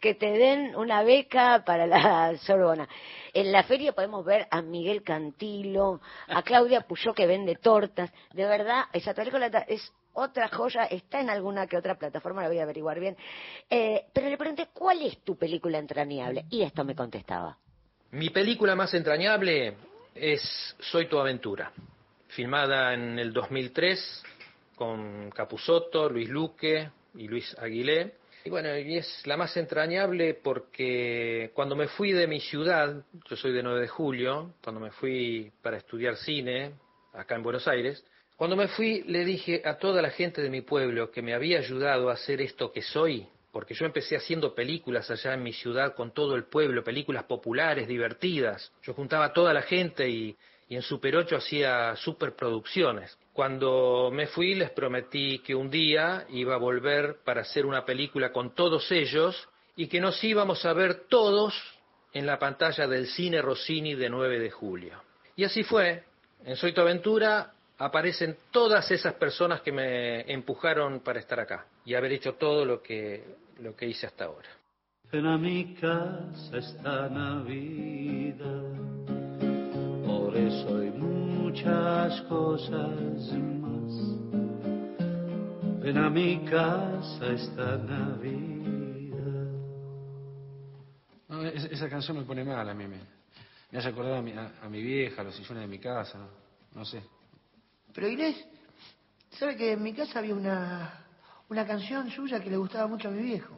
Speaker 4: que te den una beca para la Sorbona. En la feria podemos ver a Miguel Cantilo, a Claudia Puyó que vende tortas. De verdad, esa película es otra joya, está en alguna que otra plataforma, la voy a averiguar bien. Eh, pero le pregunté, ¿cuál es tu película entrañable? Y esto me contestaba.
Speaker 24: Mi película más entrañable es Soy tu aventura, filmada en el 2003 con Capusotto, Luis Luque y Luis Aguilé. Y bueno, y es la más entrañable porque cuando me fui de mi ciudad, yo soy de 9 de julio, cuando me fui para estudiar cine acá en Buenos Aires, cuando me fui le dije a toda la gente de mi pueblo que me había ayudado a hacer esto que soy, porque yo empecé haciendo películas allá en mi ciudad con todo el pueblo, películas populares, divertidas. Yo juntaba a toda la gente y, en Super 8 hacía superproducciones. Cuando me fui les prometí que un día iba a volver para hacer una película con todos ellos y que nos íbamos a ver todos en la pantalla del cine Rossini de 9 de julio. Y así fue. En Soy tu aventura aparecen todas esas personas que me empujaron para estar acá y haber hecho todo lo que, lo que hice hasta ahora.
Speaker 27: Ven a mi casa esta Navidad, por eso hay muchas cosas más. Ven a mi casa esta Navidad.
Speaker 28: No, es- esa canción me pone mal a mí. Me, me hace acordar a mi, a, a mi vieja, a los sillones de mi casa. No sé.
Speaker 29: Pero Inés, ¿sabe que en mi casa había una, una canción suya que le gustaba mucho a mi viejo?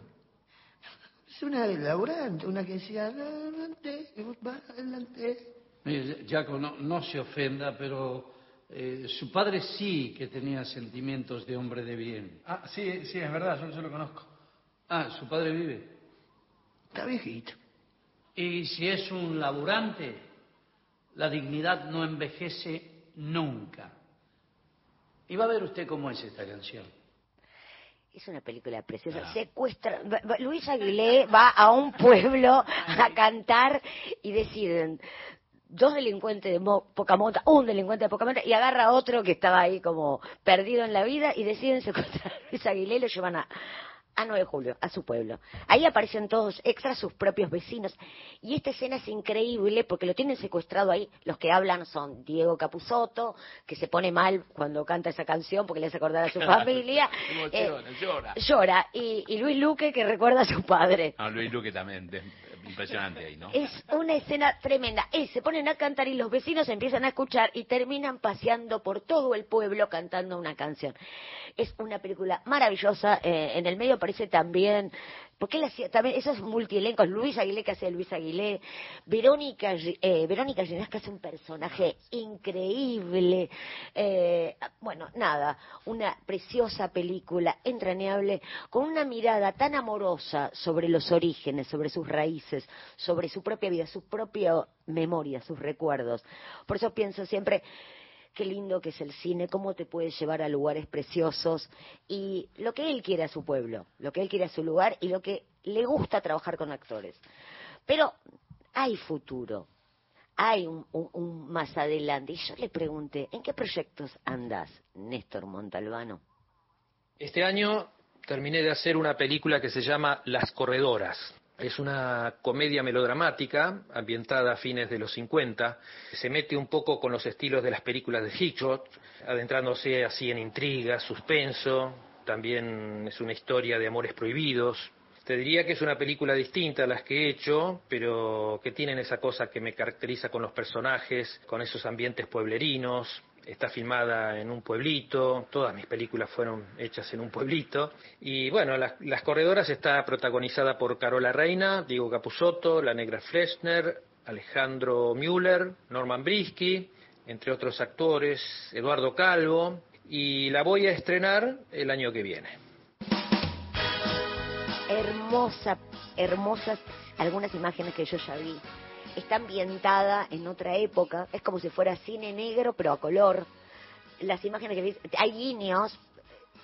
Speaker 29: Es una de laburante, una que decía, adelante, va adelante.
Speaker 27: Mire, Jaco, no, no se ofenda, pero eh, su padre sí que tenía sentimientos de hombre de bien.
Speaker 28: Ah, sí, sí, es verdad, yo, yo lo conozco.
Speaker 27: Ah, ¿su padre vive?
Speaker 29: Está viejito.
Speaker 27: Y si es un laburante, la dignidad no envejece nunca. Y va a ver usted cómo es esta canción.
Speaker 4: Es una película preciosa.
Speaker 27: Ah.
Speaker 4: Secuestra. Luis Aguilé va a un pueblo a cantar y deciden dos delincuentes de mo- poca monta, un delincuente de poca monta, y agarra a otro que estaba ahí como perdido en la vida y deciden secuestrar a Luis Aguilé y lo llevan a, a 9 de julio, a su pueblo. Ahí aparecen todos extras, sus propios vecinos. Y esta escena es increíble porque lo tienen secuestrado ahí. Los que hablan son Diego Capusotto, que se pone mal cuando canta esa canción porque le hace acordar a su <laughs> familia. Eh,
Speaker 26: llora.
Speaker 4: llora. Y, y Luis Luque que recuerda a su padre.
Speaker 26: No, Luis Luque también, impresionante ahí, ¿no?
Speaker 4: Es una escena tremenda. Eh, se ponen a cantar y los vecinos empiezan a escuchar y terminan paseando por todo el pueblo cantando una canción. Es una película maravillosa. eh, en el medio aparece también, porque él hacía también esos multielencos. Luis Aguilé que hace Luis Aguilé, Verónica, eh, Verónica Ginás que hace un personaje increíble. Eh, bueno, nada, una preciosa película, entrañable, con una mirada tan amorosa sobre los orígenes, sobre sus raíces, sobre su propia vida, su propia memoria, sus recuerdos. Por eso pienso siempre, qué lindo que es el cine, cómo te puede llevar a lugares preciosos y lo que él quiere a su pueblo, lo que él quiere a su lugar y lo que le gusta trabajar con actores. Pero hay futuro, hay un, más adelante. Y yo le pregunté, ¿en qué proyectos andas, Néstor Montalbano?
Speaker 24: Este año terminé de hacer una película que se llama Las Corredoras. Es una comedia melodramática ambientada a fines de los 50. Se mete un poco con los estilos de las películas de Hitchcock, adentrándose así en intriga, suspenso. También es una historia de amores prohibidos. Te diría que es una película distinta a las que he hecho, pero que tienen esa cosa que me caracteriza con los personajes, con esos ambientes pueblerinos. Está filmada en un pueblito, todas mis películas fueron hechas en un pueblito. Y bueno, Las, Las Corredoras está protagonizada por Carola Reina, Diego Capusotto, La Negra Flesner, Alejandro Müller, Norman Brisky, entre otros actores, Eduardo Calvo, y la voy a estrenar el año que viene.
Speaker 4: hermosa, hermosas algunas imágenes que yo ya vi. Está ambientada en otra época, es como si fuera cine negro pero a color. Las imágenes que ves, hay guiños,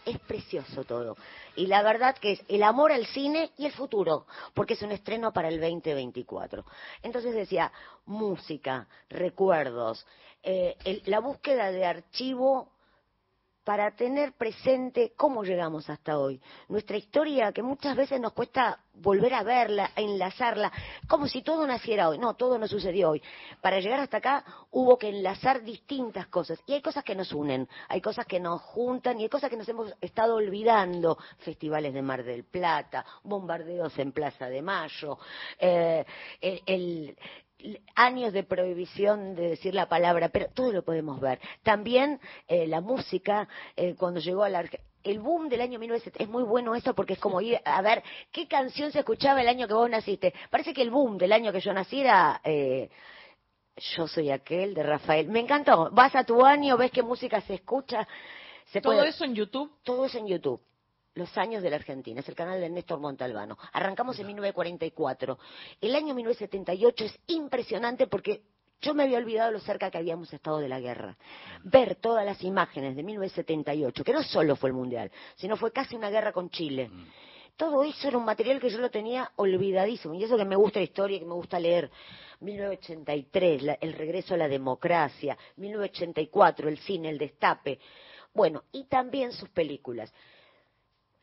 Speaker 4: es precioso todo. Y la verdad que es el amor al cine y el futuro, porque es un estreno para el 2024. Entonces decía, música, recuerdos, eh, el- la búsqueda de archivo para tener presente cómo llegamos hasta hoy. Nuestra historia, que muchas veces nos cuesta volver a verla, a enlazarla, como si todo naciera hoy. No, todo no sucedió hoy. Para llegar hasta acá hubo que enlazar distintas cosas. Y hay cosas que nos unen, hay cosas que nos juntan y hay cosas que nos hemos estado olvidando. Festivales de Mar del Plata, bombardeos en Plaza de Mayo, eh, el- el, años de prohibición de decir la palabra, pero todo lo podemos ver. También eh, la música, eh, cuando llegó a la el boom del año 1970, es muy bueno eso porque es como ir a ver qué canción se escuchaba el año que vos naciste. Parece que el boom del año que yo nací era eh, Yo soy aquel de Rafael. Me encantó. Vas a tu año, ves qué música se escucha. Se
Speaker 1: ¿Todo
Speaker 4: puede-
Speaker 1: eso en YouTube?
Speaker 4: Todo eso en YouTube. Los años de la Argentina, es el canal de Néstor Montalbano. Arrancamos en 1944. El año 1978 es impresionante porque yo me había olvidado lo cerca que habíamos estado de la guerra. Ver todas las imágenes de 1978, que no solo fue el Mundial, sino fue casi una guerra con Chile. Todo eso era un material que yo lo tenía olvidadísimo. Y eso que me gusta la historia, que me gusta leer. 1983, la- el regreso a la democracia. 1984, el cine, el destape. Bueno, y también sus películas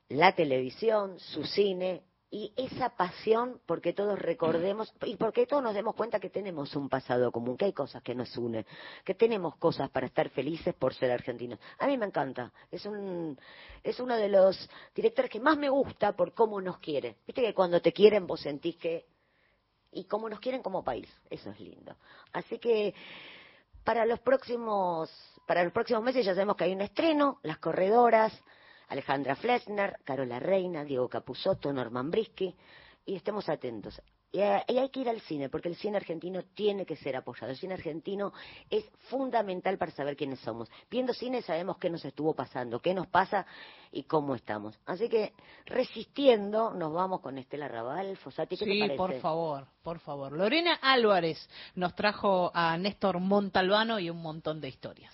Speaker 4: la televisión, su cine y esa pasión porque todos recordemos y porque todos nos demos cuenta que tenemos un pasado común, que hay cosas que nos unen, que tenemos cosas para estar felices por ser argentinos. A mí me encanta, es un es uno de los directores que más me gusta por cómo nos quiere. Viste que cuando te quieren vos sentís que y cómo nos quieren como país, eso es lindo. Así que para los próximos para los próximos meses ya sabemos que hay un estreno, Las Corredoras, Alejandra Flesner, Carola Reina, Diego Capusotto, Norman Brisky, y estemos atentos. Y, eh, y hay que ir al cine, porque el cine argentino tiene que ser apoyado. El cine argentino es fundamental para saber quiénes somos. Viendo cine sabemos qué nos estuvo pasando, qué nos pasa y cómo estamos. Así que, resistiendo, nos vamos con Estela Raval, Fosati, ¿qué te
Speaker 1: Sí,
Speaker 4: parece?
Speaker 1: por favor, por favor. Lorena Álvarez nos trajo a Néstor Montalbano y un montón de historias.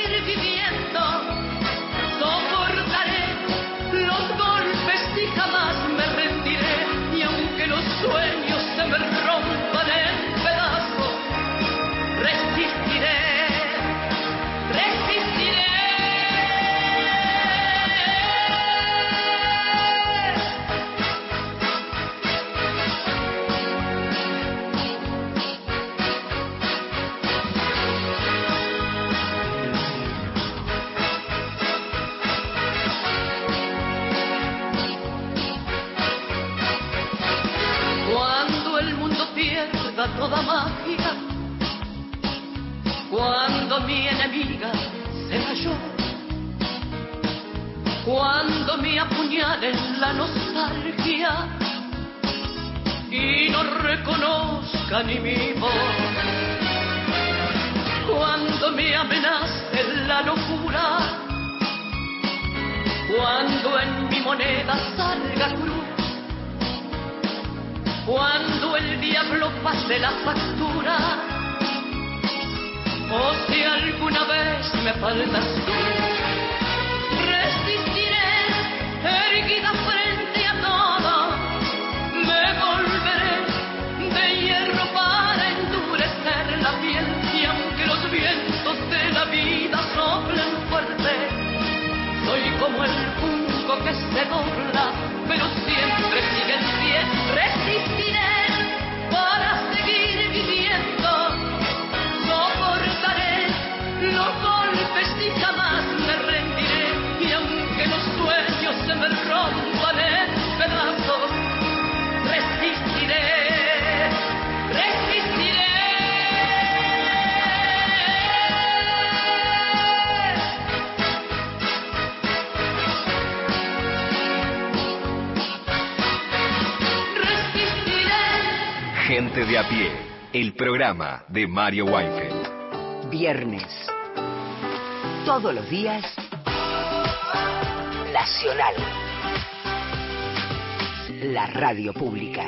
Speaker 30: toda magia, cuando mi enemiga sea yo, cuando me apuñalen la nostalgia y no reconozca ni mi voz, cuando me amenace la locura, Cuando en mi moneda salga cruz, cuando el diablo pase la factura, o si alguna vez me faltas tú, resistiré erguida frente a todo, me volveré de hierro para endurecer la piel y aunque los vientos de la vida soplen fuerte, soy como el junco que se dobla, pero siempre sigue en pie.
Speaker 6: Gente de a pie, el programa de Mario Weinfeld.
Speaker 21: Viernes. Todos los días. Nacional. La radio pública.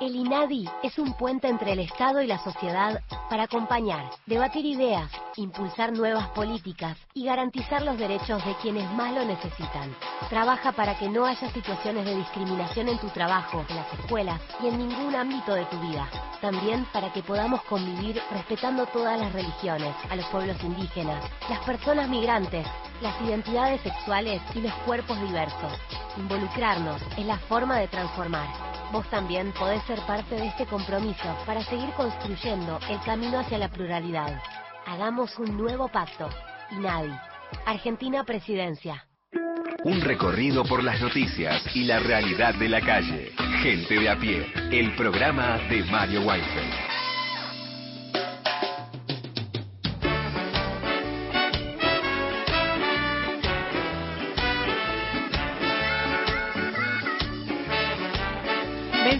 Speaker 15: El INADI es un puente entre el Estado y la sociedad para acompañar, debatir ideas, impulsar nuevas políticas y garantizar los derechos de quienes más lo necesitan. Trabaja para que no haya situaciones de discriminación en tu trabajo, en las escuelas y en ningún ámbito de tu vida. También para que podamos convivir respetando todas las religiones, a los pueblos indígenas, las personas migrantes, las identidades sexuales y los cuerpos diversos. Involucrarnos es la forma de transformar. Vos también podés ser parte de este compromiso para seguir construyendo el camino hacia la pluralidad. Hagamos un nuevo pacto. INADI. Argentina Presidencia.
Speaker 6: Un recorrido por las noticias y la realidad de la calle. Gente de a pie, el programa de Mario Weinfeld.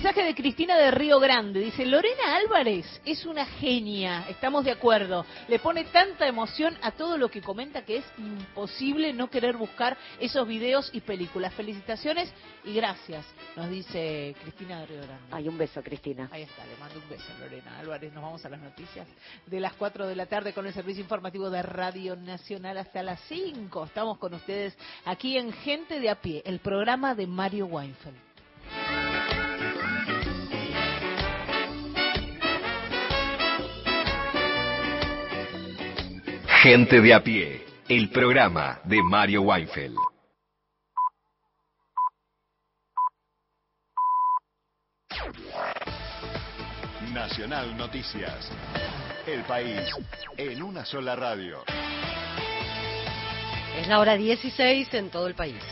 Speaker 1: Mensaje de Cristina de Río Grande. Dice, Lorena Álvarez es una genia, estamos de acuerdo. Le pone tanta emoción a todo lo que comenta que es imposible no querer buscar esos videos y películas. Felicitaciones y gracias, nos dice Cristina de Río Grande.
Speaker 4: Ay, un beso, Cristina.
Speaker 1: Ahí está, le mando un beso, Lorena Álvarez. Nos vamos a las noticias de las 4 de la tarde con el servicio informativo de Radio Nacional hasta las 5. Estamos con ustedes aquí en Gente de a pie, el programa de Mario Weinfeld.
Speaker 6: Gente de a pie, el programa de Mario Weinfeld.
Speaker 17: Nacional Noticias. El país en una sola radio.
Speaker 18: Es la hora 16 en todo el país.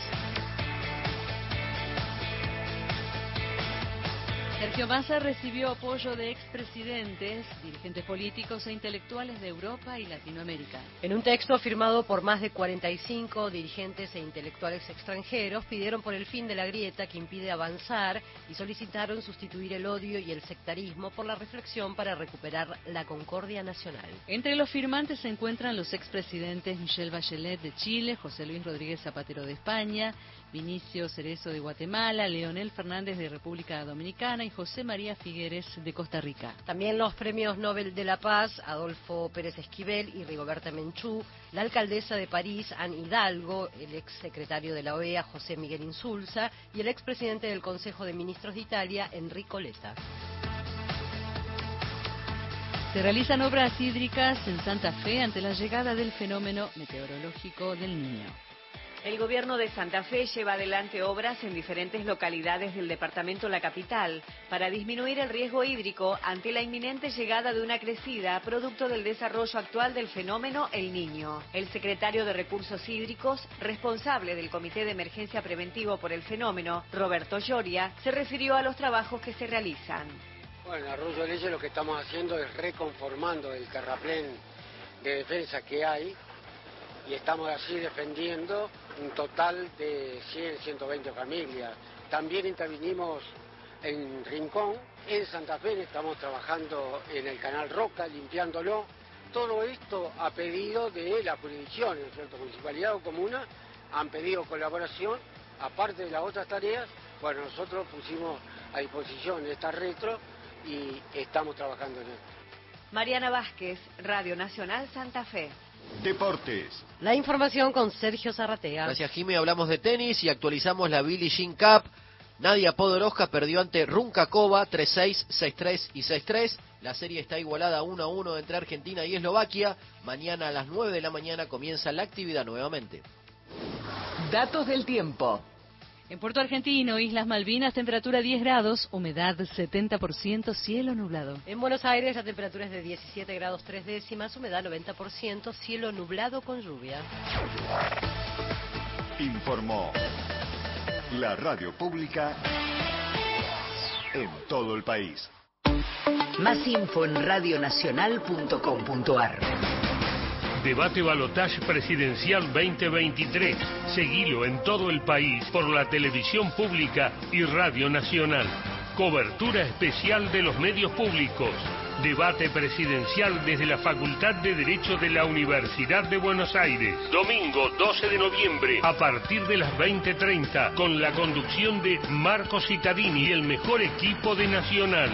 Speaker 22: Sergio Massa recibió apoyo de expresidentes, dirigentes políticos e intelectuales de Europa y Latinoamérica.
Speaker 18: En un texto firmado por más de 45 dirigentes e intelectuales extranjeros, pidieron por el fin de la grieta que impide avanzar y solicitaron sustituir el odio y el sectarismo por la reflexión para recuperar la concordia nacional.
Speaker 22: Entre los firmantes se encuentran los expresidentes Michelle Bachelet de Chile, José Luis Rodríguez Zapatero de España, Vinicio Cerezo de Guatemala, Leonel Fernández de República Dominicana y José María Figueres de Costa Rica.
Speaker 18: También los premios Nobel de la Paz, Adolfo Pérez Esquivel y Rigoberta Menchú, la alcaldesa de París, Anne Hidalgo, el ex secretario de la OEA, José Miguel Insulza, y el expresidente del Consejo de Ministros de Italia, Enrico Letta.
Speaker 22: Se realizan obras hídricas en Santa Fe ante la llegada del fenómeno meteorológico del Niño.
Speaker 31: El gobierno de Santa Fe lleva adelante obras en diferentes localidades del departamento La Capital para disminuir el riesgo hídrico ante la inminente llegada de una crecida producto del desarrollo actual del fenómeno El Niño. El secretario de Recursos Hídricos, responsable del Comité de Emergencia Preventivo por el fenómeno, Roberto Lloria, se refirió a los trabajos que se realizan.
Speaker 32: Bueno, en Arroyo Leche lo que estamos haciendo es reconformando el terraplén de defensa que hay y estamos así defendiendo un total de 100, 120 familias. También intervinimos en Rincón, en Santa Fe estamos trabajando en el canal Roca, limpiándolo. Todo esto a pedido de la jurisdicción, ¿no cierto? Municipalidad o comuna, han pedido colaboración, aparte de las otras tareas, bueno, nosotros pusimos a disposición esta retro y estamos trabajando en esto.
Speaker 31: Mariana Vázquez, Radio Nacional Santa Fe.
Speaker 17: Deportes.
Speaker 18: La información con Sergio Zarratea.
Speaker 33: Gracias, Jimmy. Hablamos de tenis y actualizamos la Billie Jean Cup. Nadia Podoroska perdió ante Runkakova 3-6, 6-3 y 6-3. La serie está igualada 1-1 entre Argentina y Eslovaquia. Mañana a las 9 de la mañana comienza la actividad nuevamente.
Speaker 21: Datos del tiempo.
Speaker 22: En Puerto Argentino, Islas Malvinas, temperatura 10 grados, humedad 70%, cielo nublado.
Speaker 18: En Buenos Aires la temperatura es de 17 grados 3 décimas, humedad 90%, cielo nublado con lluvia.
Speaker 17: Informó la radio pública en todo el país.
Speaker 21: Más info en radionacional.com.ar.
Speaker 11: Debate Balotage Presidencial 2023. Seguilo en todo el país por la televisión pública y Radio Nacional. Cobertura especial de los medios públicos. Debate presidencial desde la Facultad de Derecho de la Universidad de Buenos Aires. Domingo 12 de noviembre a partir de las 20.30 con la conducción de Marco Cittadini y el mejor equipo de Nacional.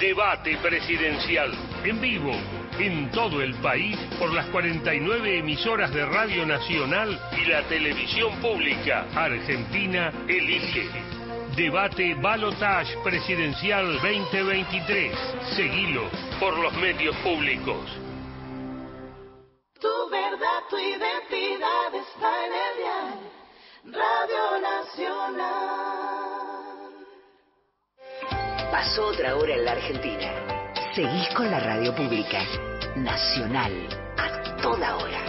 Speaker 11: Debate presidencial en vivo en todo el país por las 49 emisoras de Radio Nacional y la televisión pública. Argentina elige. Debate Balotage Presidencial 2023. Seguilo por los medios públicos.
Speaker 30: Tu verdad, tu identidad está en el dial. Radio Nacional.
Speaker 21: Pasó otra hora en la Argentina. Seguís con la radio pública. Nacional. A toda hora.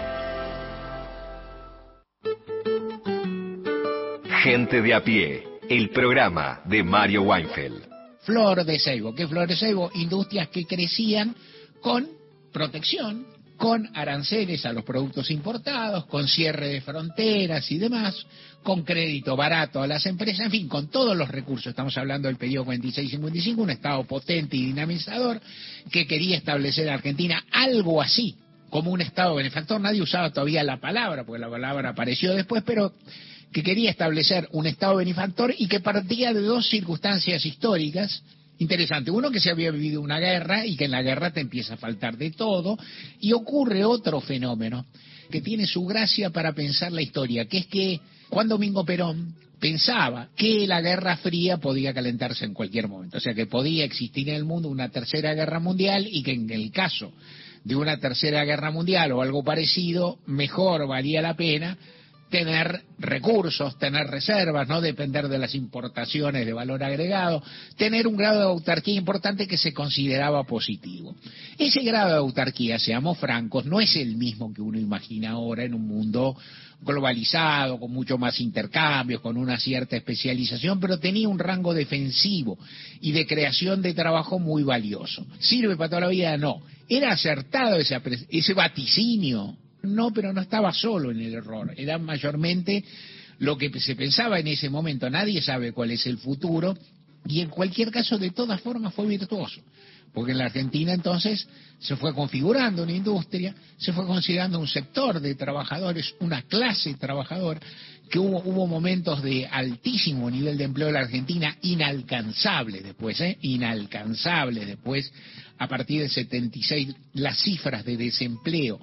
Speaker 6: Gente de a pie, el programa de Mario Weinfeld.
Speaker 34: Flor de ceibo. ¿Qué flor de ceibo? Industrias que crecían con protección, con aranceles a los productos importados, con cierre de fronteras y demás, con crédito barato a las empresas, en fin, con todos los recursos. Estamos hablando del periodo 46-55, un Estado potente y dinamizador que quería establecer en Argentina algo así, como un Estado benefactor. Nadie usaba todavía la palabra, porque la palabra apareció después, pero que quería establecer un Estado benefactor y que partía de dos circunstancias históricas interesantes. Uno, que se había vivido una guerra y que en la guerra te empieza a faltar de todo. Y ocurre otro fenómeno que tiene su gracia para pensar la historia, que es que Juan Domingo Perón pensaba que la Guerra Fría podía calentarse en cualquier momento, o sea que podía existir en el mundo una tercera guerra mundial y que en el caso de una tercera guerra mundial o algo parecido, mejor valía la pena tener recursos, tener reservas, no depender de las importaciones de valor agregado, tener un grado de autarquía importante que se consideraba positivo. Ese grado de autarquía, seamos francos, no es el mismo que uno imagina ahora en un mundo globalizado, con mucho más intercambios, con una cierta especialización, pero tenía un rango defensivo y de creación de trabajo muy valioso. ¿Sirve para toda la vida? No. Era acertado ese, ese vaticinio no, pero no estaba solo en el error. Era mayormente lo que se pensaba en ese momento. Nadie sabe cuál es el futuro y en cualquier caso, de todas formas, fue virtuoso. Porque en la Argentina entonces se fue configurando una industria, se fue considerando un sector de trabajadores, una clase trabajadora, que hubo, momentos de altísimo nivel de empleo en la Argentina, inalcanzables después, ¿eh? inalcanzables después, a partir del 76, las cifras de desempleo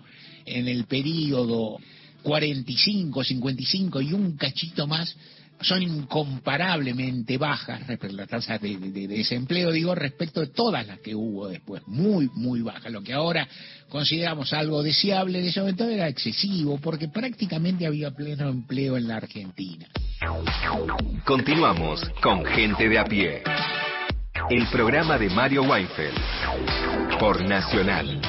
Speaker 34: en el periodo 45, 55 y un cachito más son incomparablemente bajas, respecto a la tasa de, de- de desempleo, digo, respecto de todas las que hubo después, muy, muy bajas. Lo que ahora consideramos algo deseable en ese momento era excesivo, porque prácticamente había pleno empleo en la Argentina.
Speaker 6: Continuamos con Gente de a pie. El programa de Mario Weinfeld por Nacional.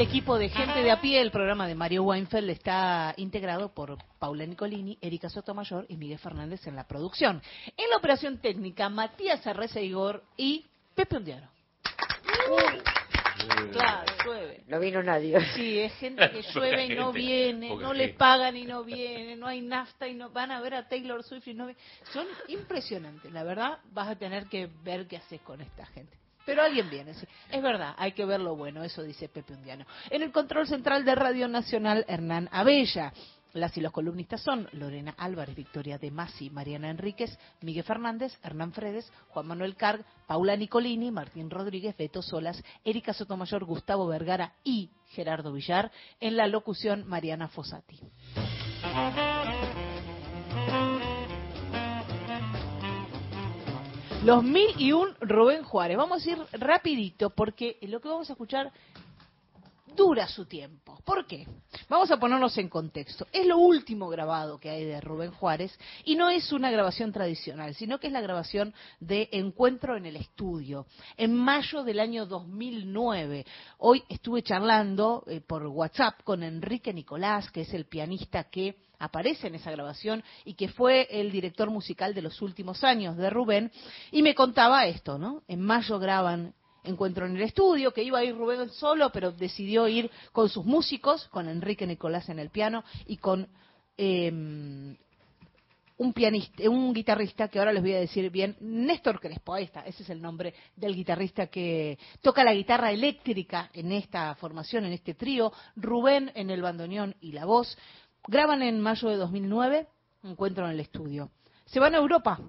Speaker 1: El equipo de gente de a pie, el programa de Mario Weinfeld, está integrado por Paula Nicolini, Erika Sotomayor y Miguel Fernández en la producción. En la operación técnica, Matías Arreza Igor y Pepe Undiano. Claro, llueve.
Speaker 4: No vino nadie.
Speaker 1: Sí, es gente que <laughs> llueve y no
Speaker 4: Gente,
Speaker 1: viene, no
Speaker 4: sí.
Speaker 1: les pagan y no viene, no hay nafta y no van a ver a Taylor Swift y no Son impresionantes, la verdad, vas a tener que ver qué haces con esta gente. Pero alguien viene, sí. Es verdad, hay que ver lo bueno, eso dice Pepe Undiano. En el control central de Radio Nacional, Hernán Abella. Las y los columnistas son Lorena Álvarez, Victoria De Masi, Mariana Enríquez, Miguel Fernández, Hernán Fredes, Juan Manuel Carg, Paula Nicolini, Martín Rodríguez, Beto Solas, Erika Sotomayor, Gustavo Vergara y Gerardo Villar. En la locución, Mariana Fossati. Los mil y un Rubén Juárez. Vamos a ir rapidito porque lo que vamos a escuchar dura su tiempo. ¿Por qué? Vamos a ponernos en contexto. Es lo último grabado que hay de Rubén Juárez y no es una grabación tradicional, sino que es la grabación de Encuentro en el Estudio, en mayo del año 2009. Hoy estuve charlando eh, por WhatsApp con Enrique Nicolás, que es el pianista que aparece en esa grabación y que fue el director musical de los últimos años de Rubén, y me contaba esto, ¿no? En mayo graban Encuentro en el estudio, que iba a ir Rubén solo, pero decidió ir con sus músicos, con Enrique Nicolás en el piano y con eh, un pianista, un guitarrista que ahora les voy a decir bien, Néstor Crespo, ahí está, ese es el nombre del guitarrista que toca la guitarra eléctrica en esta formación, en este trío, Rubén en el bandoneón y la voz. Graban en mayo de 2009, Encuentro en el estudio. Se van a Europa,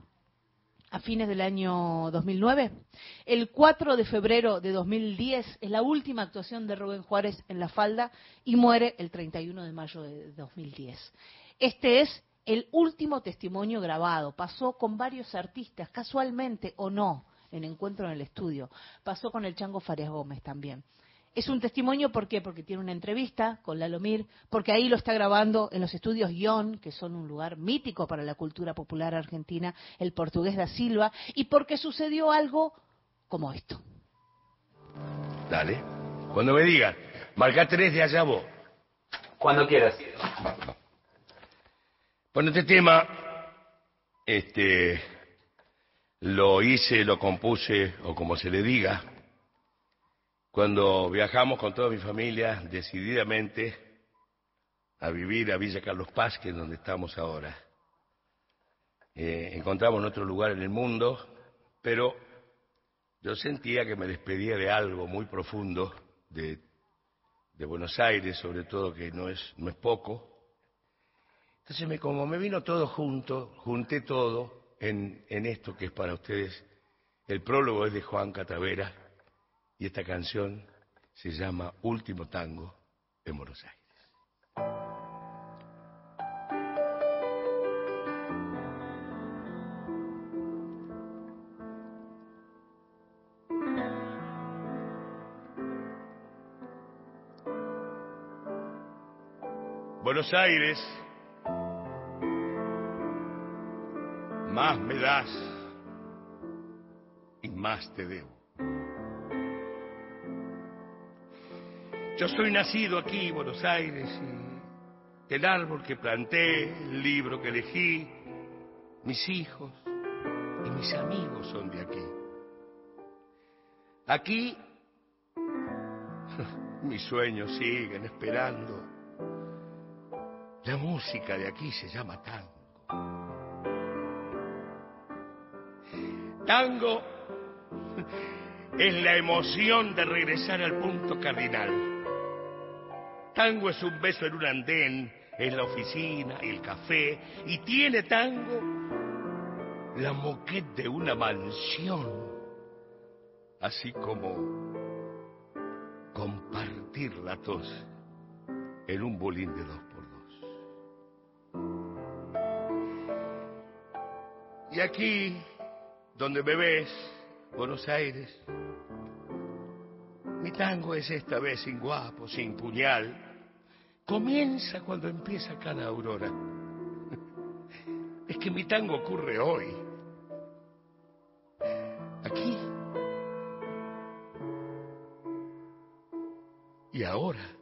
Speaker 1: a fines del año 2009. El 4 de febrero de 2010 es la última actuación de Rubén Juárez en La Falda y muere el 31 de mayo de 2010. Este es el último testimonio grabado. Pasó con varios artistas, casualmente o no, en Encuentro en el Estudio. Pasó con el Chango Farias Gómez también. Es un testimonio, ¿por qué? Porque tiene una entrevista con Lalo Mir, porque ahí lo está grabando en los estudios Guión, que son un lugar mítico para la cultura popular argentina, el portugués da Silva, y porque sucedió algo como esto.
Speaker 35: Dale. Cuando me digan, marca tres de allá vos.
Speaker 36: Cuando quieras.
Speaker 35: Bueno, este tema, este, lo hice, lo compuse, o como se le diga, cuando viajamos con toda mi familia decididamente a vivir a Villa Carlos Paz, que es donde estamos ahora. Eh, encontramos otro lugar en el mundo, pero yo sentía que me despedía de algo muy profundo de, de Buenos Aires, sobre todo que no es, no es poco. Entonces, me, como me vino todo junto, junté todo en, en esto que es para ustedes. El prólogo es de Juan Catavera y esta canción se llama Último Tango en Buenos Aires. Buenos Aires, más me das y más te debo. Yo soy nacido aquí, Buenos Aires, y el árbol que planté, el libro que elegí, mis hijos y mis amigos son de aquí. Aquí <laughs> mis sueños siguen esperando. La música de aquí se llama tango. Tango <laughs> es la emoción de regresar al punto cardinal. Tango es un beso en un andén, en la oficina, el café, y tiene tango la moquette de una mansión, así como compartir la tos en un bolín de dos por dos. Y aquí, donde me ves, Buenos Aires, mi tango es esta vez sin guapo, sin puñal. Comienza cuando empieza cada aurora. Es que mi tango ocurre hoy. Aquí. Y ahora.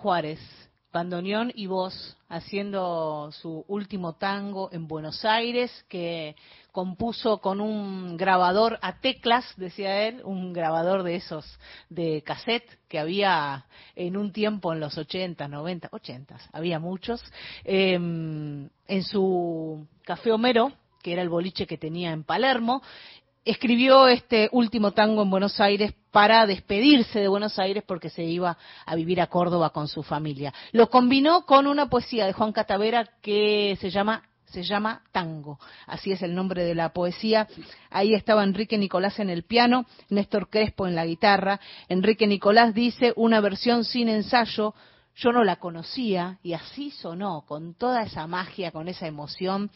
Speaker 1: Juárez, bandoneón y voz, haciendo su último tango en Buenos Aires, que compuso con un grabador a teclas, decía él, un grabador de esos de cassette que había en un tiempo en los 80, 90, 80, había muchos, eh, en su Café Homero, que era el boliche que tenía en Palermo, escribió este último tango en Buenos Aires para despedirse de Buenos Aires porque se iba a vivir a Córdoba con su familia. Lo combinó con una poesía de Juan Catavera que se llama se llama Tango, así es el nombre de la poesía. Ahí estaba Enrique Nicolás en el piano, Néstor Crespo en la guitarra. Enrique Nicolás dice una versión sin ensayo, yo no la conocía y así sonó, con toda esa magia, con esa emoción.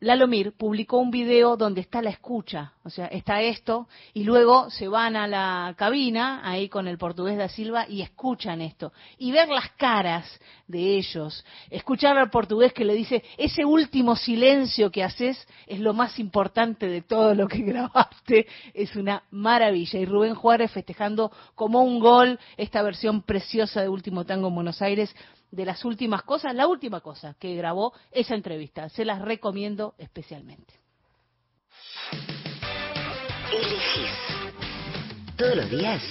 Speaker 1: Lalomir publicó un video donde está la escucha, o sea, está esto, y luego se van a la cabina, ahí con el portugués da Silva, y escuchan esto. Y ver las caras de ellos, escuchar al portugués que le dice, ese último silencio que haces es lo más importante de todo lo que <laughs> grabaste, es una maravilla. Y Rubén Juárez festejando como un gol esta versión preciosa de Último Tango en Buenos Aires, de las últimas cosas, la última cosa que grabó esa entrevista. Se las recomiendo especialmente.
Speaker 36: Elegís todos los días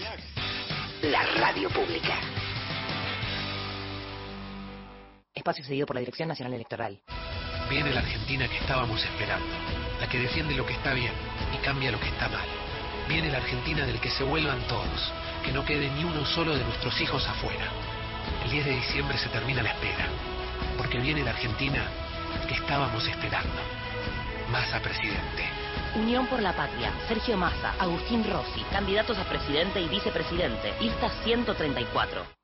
Speaker 36: la radio pública.
Speaker 21: Espacio cedido por la Dirección Nacional Electoral.
Speaker 13: Viene la Argentina que estábamos esperando, la que defiende lo que está bien y cambia lo que está mal. Viene la Argentina del que se vuelvan todos, que no quede ni uno solo de nuestros hijos afuera. El 10 de diciembre se termina la espera, porque viene la Argentina que estábamos esperando. Massa presidente.
Speaker 36: Unión por la Patria, Sergio Massa, Agustín Rossi, candidatos a presidente y vicepresidente, lista 134.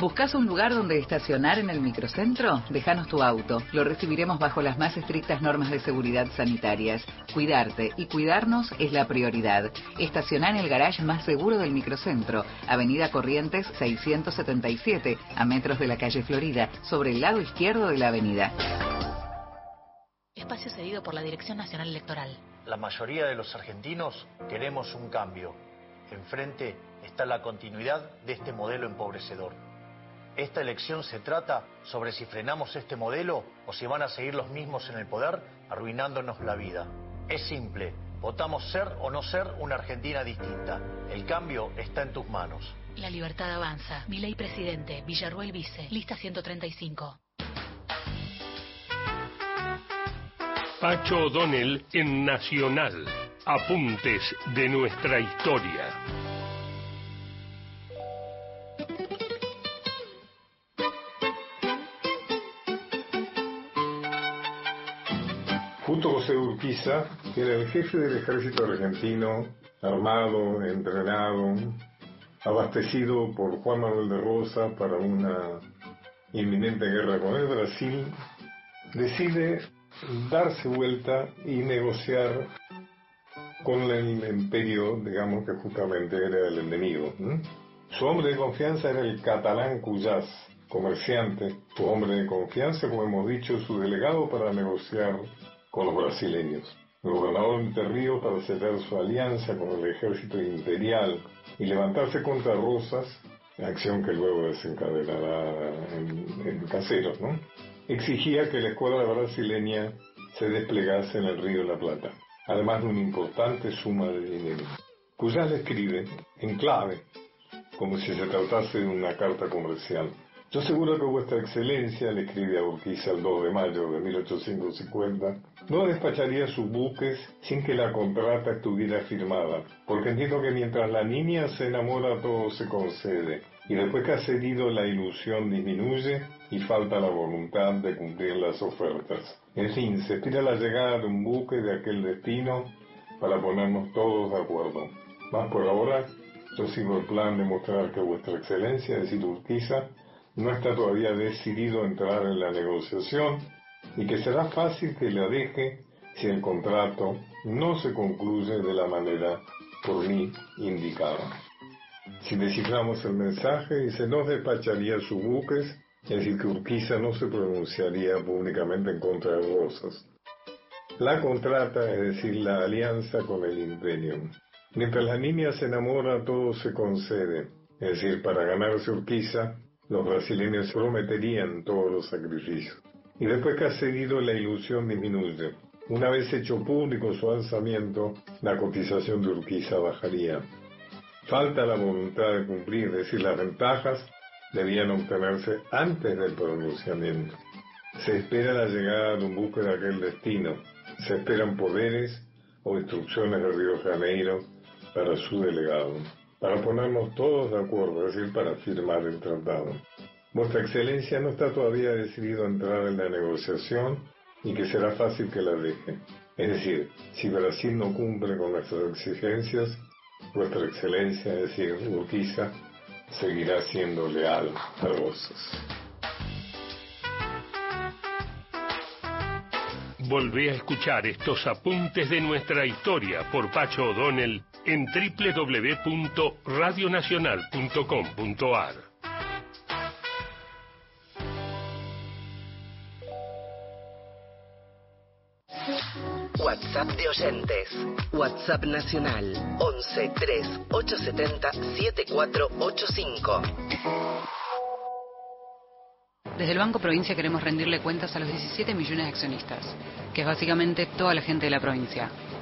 Speaker 21: ¿Buscas un lugar donde estacionar en el microcentro? Déjanos tu auto. Lo recibiremos bajo las más estrictas normas de seguridad sanitarias. Cuidarte y cuidarnos es la prioridad. Estacionar en el garage más seguro del microcentro, Avenida Corrientes 677, a metros de la calle Florida, sobre el lado izquierdo de la avenida.
Speaker 36: Espacio cedido por la Dirección Nacional Electoral.
Speaker 14: La mayoría de los argentinos queremos un cambio. Enfrente está la continuidad de este modelo empobrecedor. Esta elección se trata sobre si frenamos este modelo o si van a seguir los mismos en el poder arruinándonos la vida. Es simple, votamos ser o no ser una Argentina distinta. El cambio está en tus manos.
Speaker 36: La libertad avanza. Milei presidente, Villarruel vice, lista 135.
Speaker 11: Pacho O'Donnell en Nacional. Apuntes de nuestra historia.
Speaker 37: Que era el jefe del ejército argentino, armado, entrenado, abastecido por Juan Manuel de Rosa para una inminente guerra con el Brasil, decide darse vuelta y negociar con el imperio, digamos que justamente era el enemigo. Su hombre de confianza era el catalán Cuyás, comerciante, su hombre de confianza, como hemos dicho, su delegado para negociar con los brasileños. El gobernador Ríos para sellar su alianza con el ejército imperial y levantarse contra Rosas, acción que luego desencadenará en, en caseros, ¿no? Exigía que la escuadra brasileña se desplegase en el río de la Plata, además de una importante suma de dinero. Cuyás le escribe, en clave, como si se tratase de una carta comercial. Yo seguro que vuestra excelencia, le escribe a Urquiza el 2 de mayo de 1850, no despacharía sus buques sin que la contrata estuviera firmada, porque entiendo que mientras la niña se enamora todo se concede, y después que ha cedido la ilusión disminuye y falta la voluntad de cumplir las ofertas. En fin, se espera la llegada de un buque de aquel destino para ponernos todos de acuerdo. Más por ahora, yo sigo el plan de mostrar que vuestra excelencia, es decir, Urquiza, no está todavía decidido a entrar en la negociación y que será fácil que la deje si el contrato no se concluye de la manera por mí indicada. Si desciframos el mensaje, dice, no despacharía sus buques es decir, que Urquiza no se pronunciaría públicamente en contra de Rosas. La contrata, es decir, la alianza con el imperio. Mientras la niña se enamora, todo se concede. Es decir, para ganarse Urquiza, los brasileños prometerían todos los sacrificios. Y después que ha cedido, la ilusión disminuye. Una vez hecho público su alzamiento, la cotización de Urquiza bajaría. Falta la voluntad de cumplir, es decir, las ventajas debían obtenerse antes del pronunciamiento. Se espera la llegada de un buque de aquel destino. Se esperan poderes o instrucciones de Río Janeiro para su delegado, para ponernos todos de acuerdo, es decir, para firmar el tratado. Vuestra Excelencia no está todavía decidido a entrar en la negociación y que será fácil que la deje. Es decir, si Brasil no cumple con nuestras exigencias, Vuestra Excelencia, es decir, Urquiza, seguirá siendo leal a Rosas.
Speaker 11: Volvé a escuchar estos apuntes de nuestra historia por Pacho O'Donnell en www.radionacional.com.ar.
Speaker 5: WhatsApp de oyentes. WhatsApp nacional 11 3 870 7485.
Speaker 38: Desde el Banco Provincia queremos rendirle cuentas a los 17 millones de accionistas, que es básicamente toda la gente de la provincia,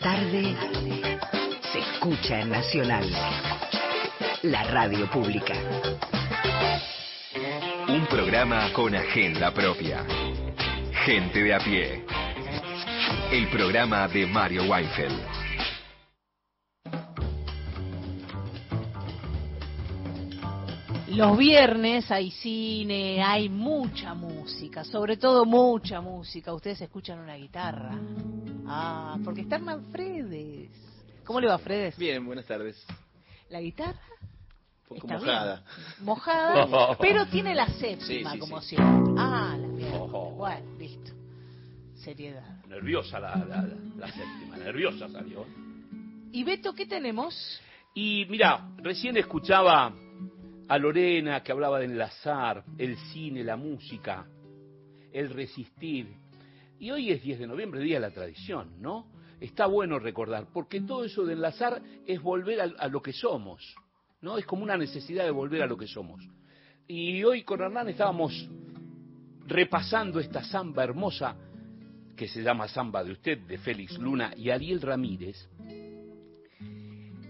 Speaker 5: Tarde se escucha en Nacional. La radio pública.
Speaker 6: Un programa con agenda propia. Gente de a pie. El programa de Mario Weinfeld.
Speaker 1: Los viernes hay cine, hay mucha música, sobre todo mucha música. Ustedes escuchan una guitarra. Ah, porque está Hernán Fredes. ¿Cómo le va, Fredes?
Speaker 39: Bien, buenas tardes.
Speaker 1: ¿La guitarra?
Speaker 39: Un poco
Speaker 1: Está
Speaker 39: mojada.
Speaker 1: bien. Mojada, <laughs> pero tiene la séptima,
Speaker 39: Sí, sí,
Speaker 1: como
Speaker 39: sí.
Speaker 1: siempre. Ah, la mierda.
Speaker 39: Ojo.
Speaker 1: Bueno, listo. Seriedad.
Speaker 2: Nerviosa la, la, la- la séptima, nerviosa salió.
Speaker 1: ¿Y Beto qué tenemos?
Speaker 2: Y mira, recién escuchaba a Lorena que hablaba de enlazar el cine, la música, el resistir. Y hoy es 10 de noviembre, Día de la Tradición, ¿no? Está bueno recordar, porque todo eso de enlazar es volver a, lo que somos, ¿no? Es como una necesidad de volver a lo que somos. Y hoy con Hernán estábamos repasando esta samba hermosa que se llama Samba de Usted, de Félix Luna y Ariel Ramírez.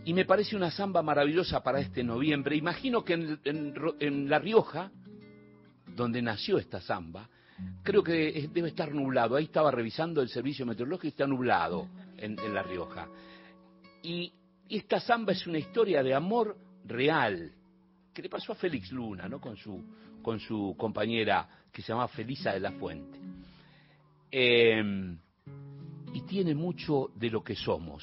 Speaker 2: Y me parece una samba maravillosa para este noviembre. Imagino que en, La Rioja, donde nació esta samba, creo que debe estar nublado. Ahí estaba revisando el servicio meteorológico y está nublado en, La Rioja. Y, y esta samba es una historia de amor real que le pasó a Félix Luna, ¿no? Con su, con su compañera que se llama Felisa de la Fuente. Eh, y tiene mucho de lo que somos,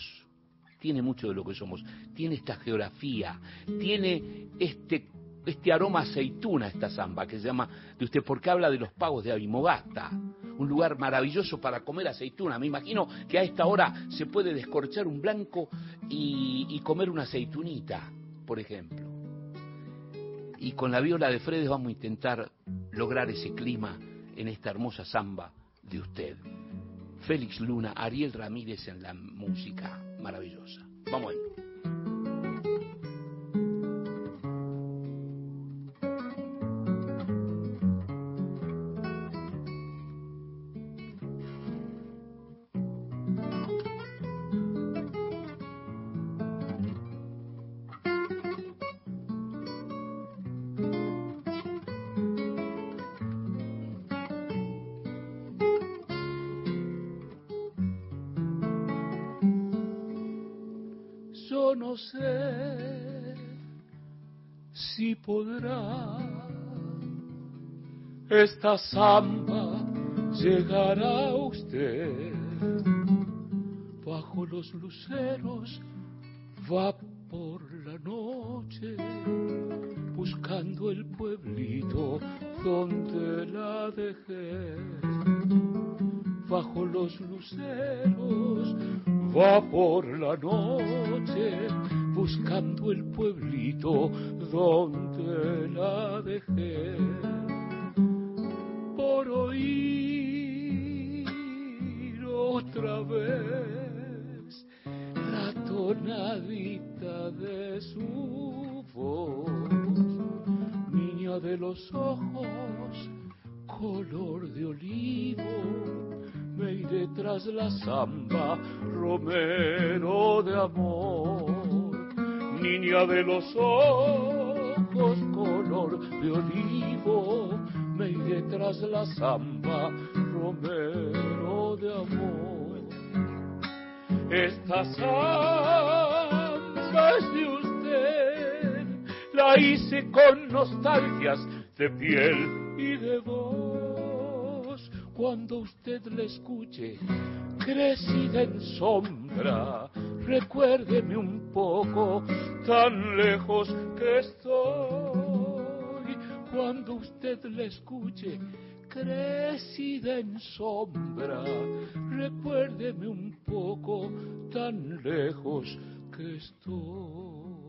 Speaker 2: tiene mucho de lo que somos, tiene esta geografía, tiene este, este aroma aceituna esta samba que se llama de usted porque habla de los pagos de Avimogata, un lugar maravilloso para comer aceituna. Me imagino que a esta hora se puede descorchar un blanco y, y comer una aceitunita, por ejemplo. Y con la viola de Fredes vamos a intentar lograr ese clima en esta hermosa samba de usted. Félix Luna, Ariel Ramírez en la música maravillosa. Vamos ahí. No sé si podrá
Speaker 40: esta samba llegará a usted. Bajo los luceros va por la noche buscando el pueblito donde la dejé. Bajo los luceros va por la noche buscando el pueblito donde la dejé. La samba, romero de amor, niña de los ojos, color de olivo, me iré tras la samba, romero de amor. Esta samba es de usted, la hice con nostalgias de piel y de voz. Cuando usted la escuche, crecida en sombra, recuérdeme un poco, tan lejos que estoy. Cuando usted la escuche, crecida en sombra, recuérdeme un poco, tan lejos que estoy.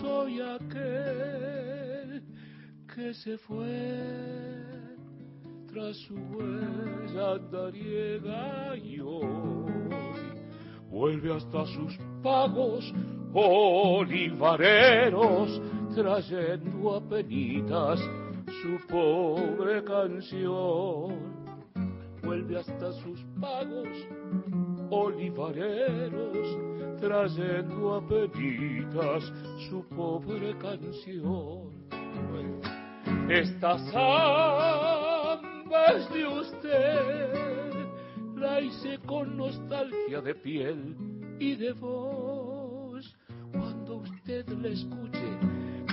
Speaker 40: Soy aquel que se fue tras su huella andariega y hoy vuelve hasta sus pagos olivareros trayendo a penitas su pobre canción. Vuelve hasta sus pagos olivareros, trayendo a penitas su pobre canción. Esta samba es de usted, la hice con nostalgia de piel y de voz. Cuando usted la escuche,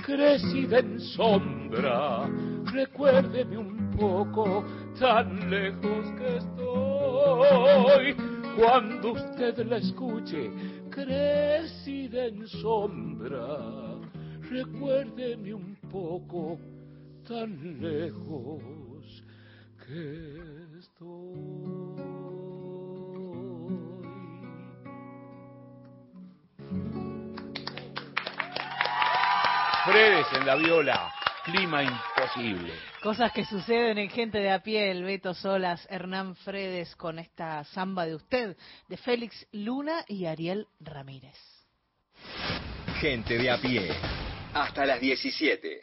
Speaker 40: crecida en sombra, recuérdeme un poco, tan lejos que estoy cuando usted la escuche, crecida en sombra, recuérdeme un poco, tan lejos que estoy.
Speaker 2: Fredes en la viola, clima imposible.
Speaker 1: Cosas que suceden en gente de a pie, el Beto Solas, Hernán Fredes con esta samba de usted, de Félix Luna y Ariel Ramírez.
Speaker 6: Gente de a pie. Hasta las 17.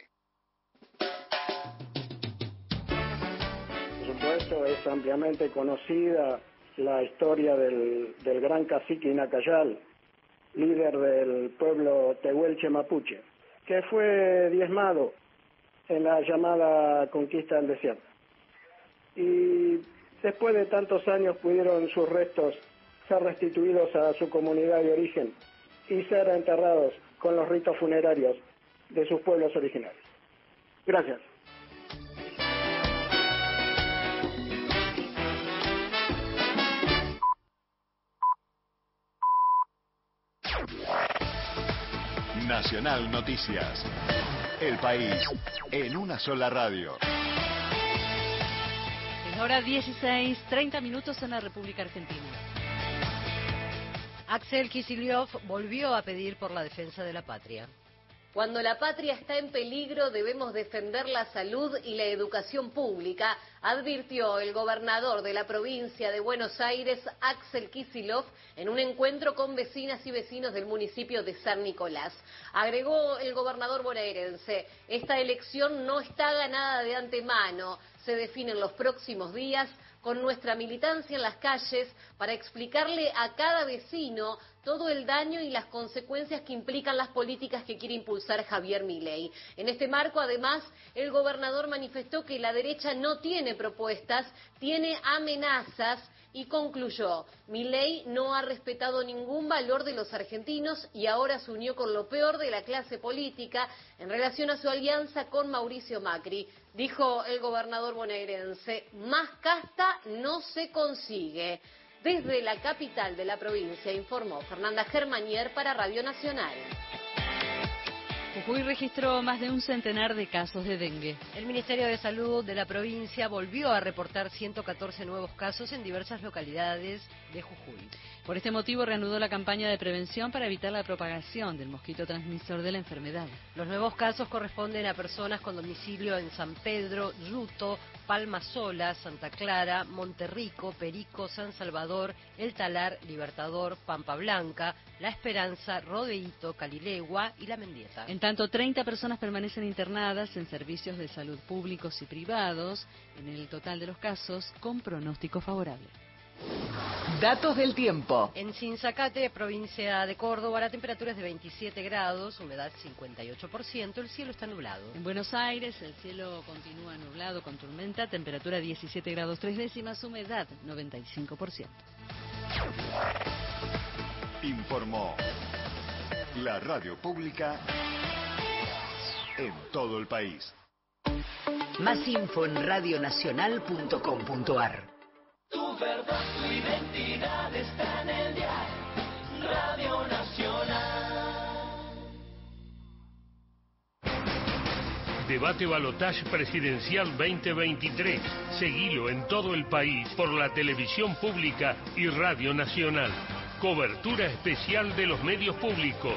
Speaker 41: Por supuesto, es ampliamente conocida la historia del, del gran cacique Inacayal, líder del pueblo tehuelche mapuche, que fue diezmado en la llamada conquista del desierto. Y después de tantos años pudieron sus restos ser restituidos a su comunidad de origen y ser enterrados con los ritos funerarios de sus pueblos originarios. Gracias.
Speaker 17: Nacional Noticias. El país en una sola radio.
Speaker 42: Es hora 16, 30 minutos en la República Argentina.
Speaker 18: Axel Kicillof volvió a pedir por la defensa de la patria.
Speaker 43: Cuando la patria está en peligro debemos defender la salud y la educación pública, advirtió el gobernador de la provincia de Buenos Aires, Axel Kisilov, en un encuentro con vecinas y vecinos del municipio de San Nicolás. Agregó el gobernador bonaerense, esta elección no está ganada de antemano, se define en los próximos días con nuestra militancia en las calles para explicarle a cada vecino todo el daño y las consecuencias que implican las políticas que quiere impulsar Javier Milei. En este marco, además, el gobernador manifestó que la derecha no tiene propuestas, tiene amenazas y concluyó, Milei no ha respetado ningún valor de los argentinos y ahora se unió con lo peor de la clase política en relación a su alianza con Mauricio Macri. Dijo el gobernador bonaerense, más casta no se consigue. Desde la capital de la provincia informó Fernanda Germanier para Radio Nacional.
Speaker 42: Jujuy registró más de un centenar de casos de dengue.
Speaker 18: El Ministerio de Salud de la provincia volvió a reportar 114 nuevos casos en diversas localidades de Jujuy.
Speaker 42: Por este motivo reanudó la campaña de prevención para evitar la propagación del mosquito transmisor de la enfermedad.
Speaker 18: Los nuevos casos corresponden a personas con domicilio en San Pedro, Yuto, Palma Sola, Santa Clara, Monterrico, Perico, San Salvador, El Talar, Libertador, Pampa Blanca, La Esperanza, Rodeíto, Calilegua y La Mendieta.
Speaker 42: En tanto, 30 personas permanecen internadas en servicios de salud públicos y privados, en el total de los casos con pronóstico favorable.
Speaker 21: Datos del tiempo.
Speaker 18: En Sinzacate, provincia de Córdoba, la temperatura es de 27 grados, humedad 58%, el cielo está nublado.
Speaker 42: En Buenos Aires, el cielo continúa nublado con tormenta, temperatura 17 grados 3 décimas, humedad 95%.
Speaker 17: Informó la radio pública en todo el país.
Speaker 5: Más info en radionacional.com.ar.
Speaker 30: Tu verdad, tu identidad está en el dial. Radio Nacional.
Speaker 11: Debate Balotage Presidencial 2023. Seguilo en todo el país por la televisión pública y Radio Nacional. Cobertura especial de los medios públicos.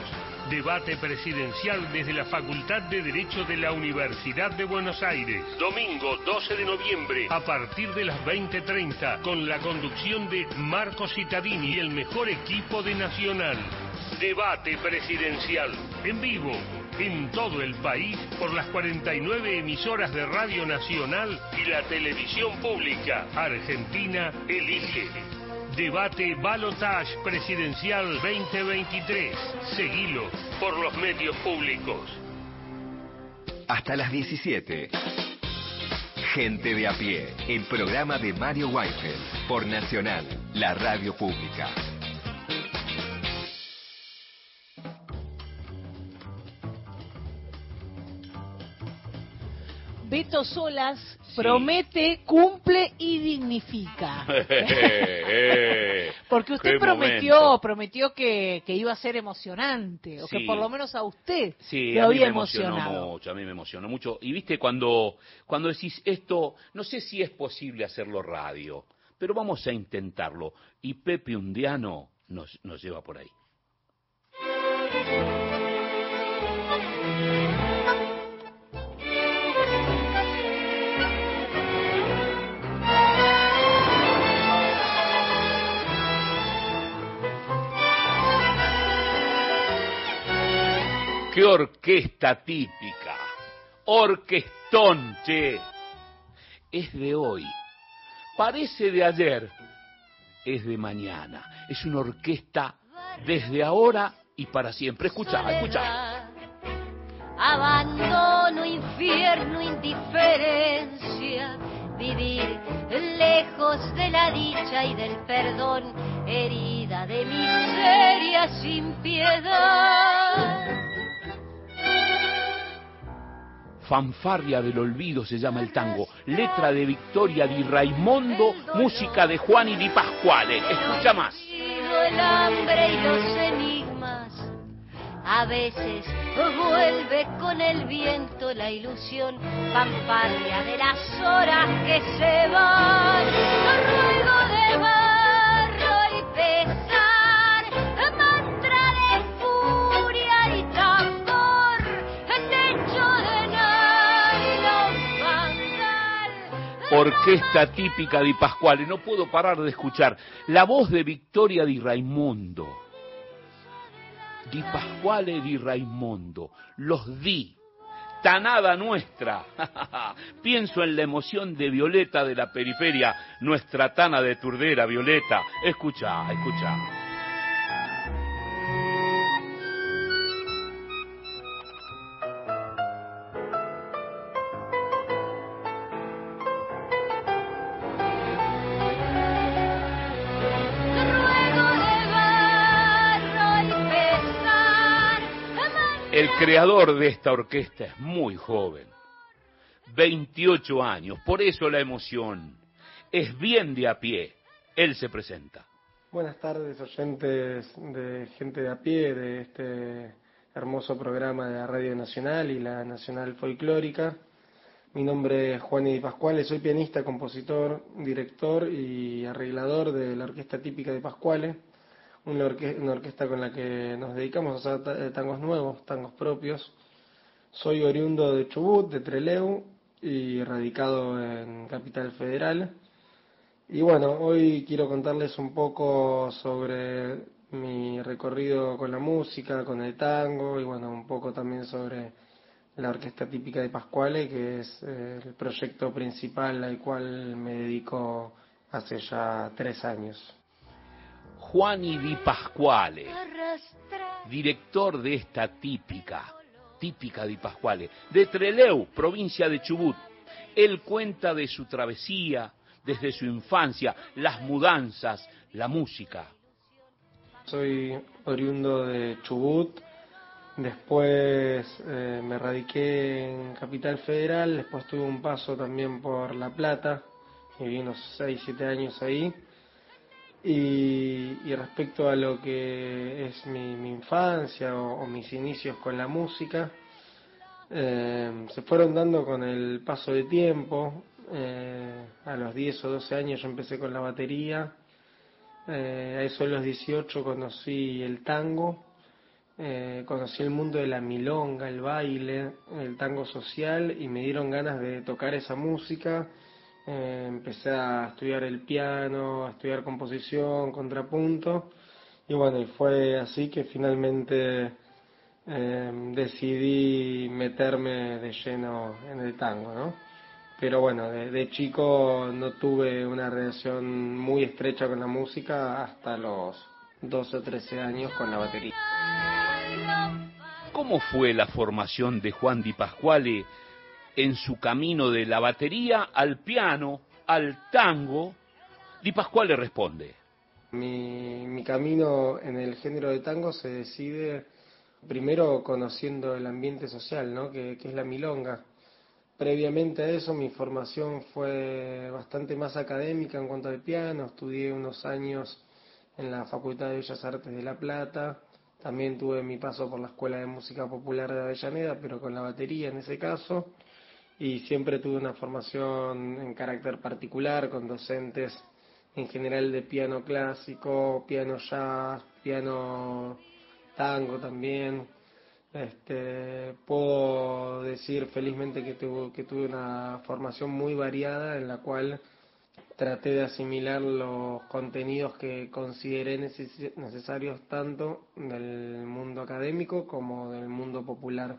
Speaker 11: Debate presidencial desde la Facultad de Derecho de la Universidad de Buenos Aires. Domingo 12 de noviembre a partir de las 20.30 con la conducción de Marco Cittadini y el mejor equipo de Nacional. Debate presidencial en vivo en todo el país por las 49 emisoras de Radio Nacional y la televisión pública. Argentina elige. Debate Balotage Presidencial 2023. Seguilo por los medios públicos.
Speaker 6: Hasta las 17. Gente de a pie, el programa de Mario Weinfeld por Nacional, la radio pública.
Speaker 1: Beto Solas promete, cumple y dignifica. <laughs> Porque usted prometió,
Speaker 2: momento.
Speaker 1: prometió que, que iba a ser emocionante, o que por lo menos a usted
Speaker 2: Sí,
Speaker 1: lo
Speaker 2: a mí
Speaker 1: había
Speaker 2: me emocionó
Speaker 1: emocionado.
Speaker 2: mucho, a mí me emocionó mucho. Y viste cuando, cuando decís esto, no sé si es posible hacerlo radio, pero vamos a intentarlo. Y Pepe Undiano nos, nos lleva por ahí. ¡Qué orquesta típica! Orquestón, che. Es de hoy. Parece de ayer. Es de mañana. Es una orquesta desde ahora y para siempre. Escucha, escucha.
Speaker 44: Abandono, infierno, indiferencia, vivir lejos de la dicha y del perdón, herida de miseria sin piedad.
Speaker 2: Fanfarria del olvido se llama el tango. Letra de Victoria Di Raimondo, música de Juan y Di Pasquale. Escucha más.
Speaker 44: El hambre y los enigmas, A veces vuelve con el viento la ilusión pamparia de las horas que se van.
Speaker 2: Orquesta típica di Pascuale. No puedo parar de escuchar la voz de Victoria di Raimondo. Di Pascuale di Raimondo. Los di. Tanada nuestra. <laughs> Pienso en la emoción de Violeta de la periferia, nuestra tana de Turdera, Violeta. Escucha, escucha. El creador de esta orquesta es muy joven, 28 años, por eso la emoción. Es bien de a pie. Él se presenta.
Speaker 45: Buenas tardes, oyentes de gente de a pie de este hermoso programa de la Radio Nacional y la Nacional Folclórica. Mi nombre es Juan Di Pascuale, soy pianista, compositor, director y arreglador de la Orquesta Típica de Pascuale, una, orque- una orquesta con la que nos dedicamos a hacer eh, tangos nuevos, tangos propios. Soy oriundo de Chubut, de Trelew y radicado en Capital Federal. Y bueno, hoy quiero contarles un poco sobre mi recorrido con la música, con el tango y bueno, un poco también sobre la orquesta típica de Pascuale, que es eh, el proyecto principal al cual me dedico hace ya tres años.
Speaker 2: Juani Di Pasquale, director de esta típica, típica Di Pasquale, de Treleu, provincia de Chubut. Él cuenta de su travesía, desde su infancia, las mudanzas, la música.
Speaker 45: Soy oriundo de Chubut, después eh, me radiqué en Capital Federal, después tuve un paso también por La Plata, viví unos 6, 7 años ahí. Y, respecto a lo que es mi, mi infancia o, o mis inicios con la música, eh, se fueron dando con el paso de tiempo. Eh, a los 10 o 12 años yo empecé con la batería. Eh, a eso de los 18 conocí el tango, eh, conocí el mundo de la milonga, el baile, el tango social y me dieron ganas de tocar esa música. Eh, empecé a estudiar el piano, a estudiar composición, contrapunto y bueno, y fue así que finalmente eh, decidí meterme de lleno en el tango, ¿no? Pero bueno, de, de chico no tuve una relación muy estrecha con la música hasta los 12 o 13 años con la batería.
Speaker 2: ¿Cómo fue la formación de Juan Di Pasquale en su camino de la batería al piano, al tango? Di Pasquale responde.
Speaker 45: Mi, mi camino en el género de tango se decide primero conociendo el ambiente social, ¿no? que, que es la milonga. Previamente a eso mi formación fue bastante más académica en cuanto al piano, estudié unos años en la Facultad de Bellas Artes de La Plata, también tuve mi paso por la Escuela de Música Popular de Avellaneda, pero con la batería en ese caso, y siempre tuve una formación en carácter particular con docentes en general de piano clásico, piano jazz, piano tango también. Este, puedo decir felizmente que tuve, que tuve una formación muy variada en la cual traté de asimilar los contenidos que consideré neces- necesarios tanto del mundo académico como del mundo popular.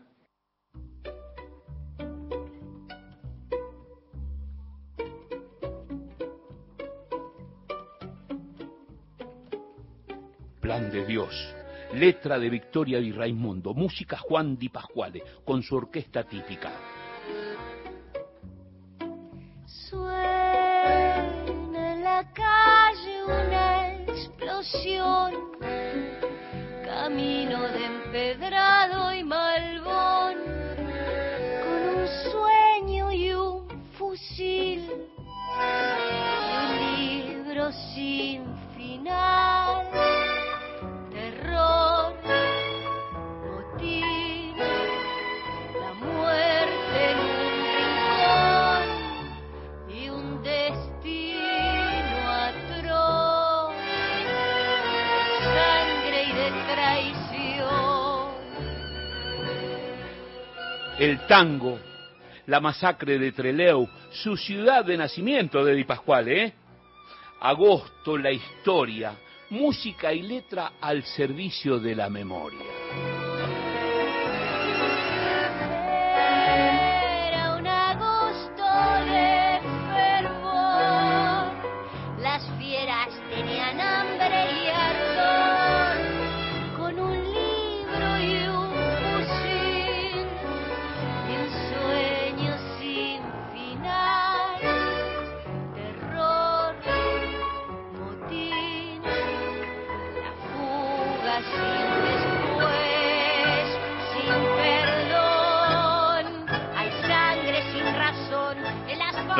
Speaker 2: De Dios. Letra de Victoria Di Raimundo. Música Juan Di Pasquale, con su orquesta típica.
Speaker 44: Suena en la calle una explosión, camino de empedrado y malvón, con un sueño y un fusil, un libro sin final,
Speaker 2: el tango, la masacre de Trelew, su ciudad de nacimiento de Di ¿eh? Agosto, la historia, música y letra al servicio de la memoria.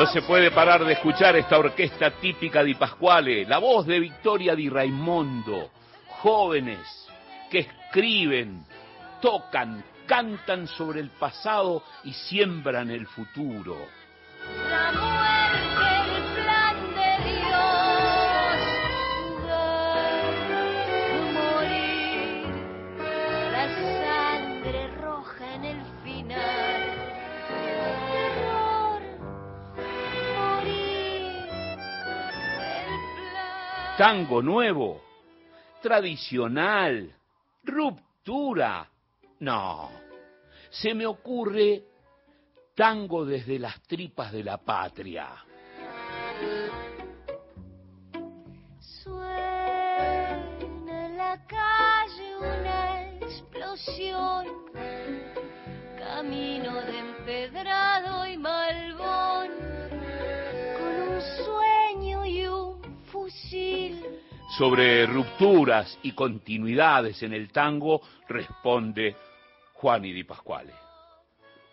Speaker 2: No se puede parar de escuchar esta orquesta típica di Pasquale, la voz de Victoria di Raimondo, jóvenes que escriben, tocan, cantan sobre el pasado y siembran el futuro. Tango nuevo, tradicional, ruptura. No, se me ocurre tango desde las tripas de la patria.
Speaker 44: Suena en la calle una explosión, camino de empedrado
Speaker 2: Sobre rupturas y continuidades en el tango responde Juani Di Pasquale.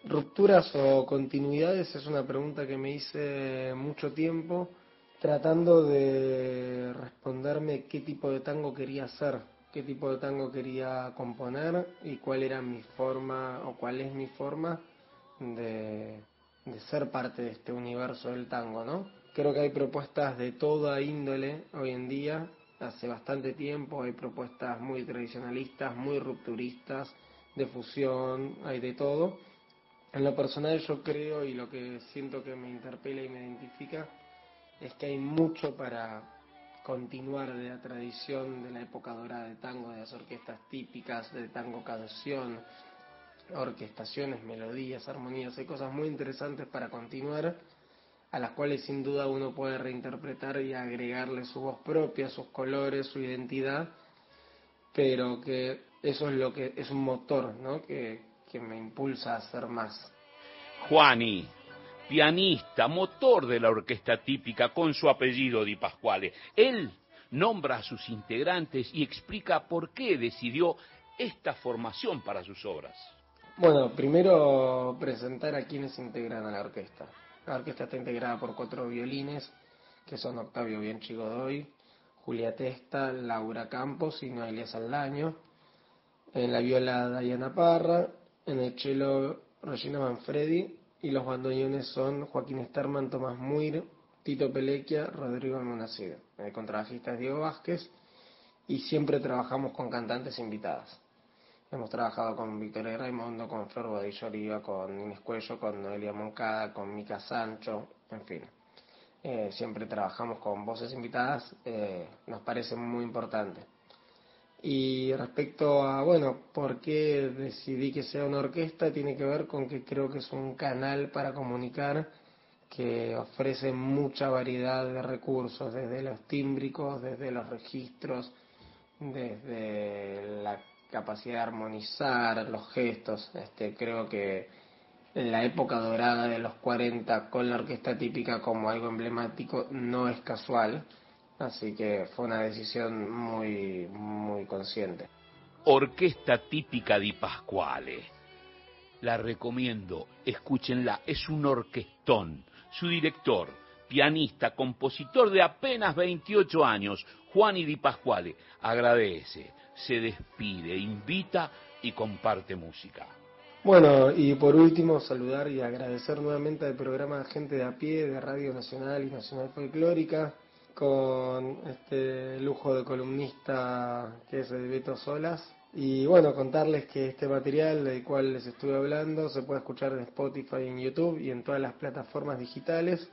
Speaker 45: Rupturas o continuidades es una pregunta que me hice mucho tiempo tratando de responderme qué tipo de tango quería hacer, qué tipo de tango quería componer y cuál era mi forma o cuál es mi forma de, de ser parte de este universo del tango, ¿no? Creo que hay propuestas de toda índole hoy en día, hace bastante tiempo hay propuestas muy tradicionalistas, muy rupturistas, de fusión, hay de todo. En lo personal yo creo y lo que siento que me interpela y me identifica es que hay mucho para continuar de la tradición de la época dorada de tango, de las orquestas típicas, de tango canción, orquestaciones, melodías, armonías, hay cosas muy interesantes para continuar, a las cuales sin duda uno puede reinterpretar y agregarle su voz propia, sus colores, su identidad, pero que eso es lo que es un motor, ¿no? Que, que me impulsa a hacer más.
Speaker 2: Juani, pianista, motor de la orquesta típica con su apellido Di Pasquale. Él nombra a sus integrantes y explica por qué decidió esta formación para sus obras.
Speaker 45: Bueno, primero presentar a quienes integran a la orquesta. La orquesta está integrada por cuatro violines, que son Octavio Bianchi Godoy, Julia Testa, Laura Campos y Noelia Saldaño. En la viola Diana Parra, en el cello Regina Manfredi y los bandoneones son Joaquín Sterman, Tomás Muir, Tito Pelequia, Rodrigo Almonacido. El contrabajista es Diego Vázquez y siempre trabajamos con cantantes invitadas. Hemos trabajado con Victoria Raimondo, con Flor Bodillo Oliva, con Inés Cuello, con Noelia Moncada, con Mica Sancho, en fin. Eh, siempre trabajamos con voces invitadas, eh, nos parece muy importante. Y respecto a, bueno, por qué decidí que sea una orquesta, tiene que ver con que creo que es un canal para comunicar que ofrece mucha variedad de recursos, desde los tímbricos, desde los registros, desde la capacidad de armonizar los gestos. Este, creo que la época dorada de los 40 con la orquesta típica como algo emblemático no es casual, así que fue una decisión muy, muy consciente.
Speaker 2: Orquesta típica di Pasquale. La recomiendo, escúchenla, es un orquestón. Su director, pianista, compositor de apenas 28 años, Juani Di Pasquale, agradece, se despide, invita y comparte música.
Speaker 45: Bueno, y por último saludar y agradecer nuevamente al programa Gente de a pie de Radio Nacional y Nacional Folclórica, con este lujo de columnista que es el Beto Solas,
Speaker 46: Y bueno, contarles que este material del cual les estuve hablando se puede escuchar en Spotify, en YouTube y en todas las plataformas digitales,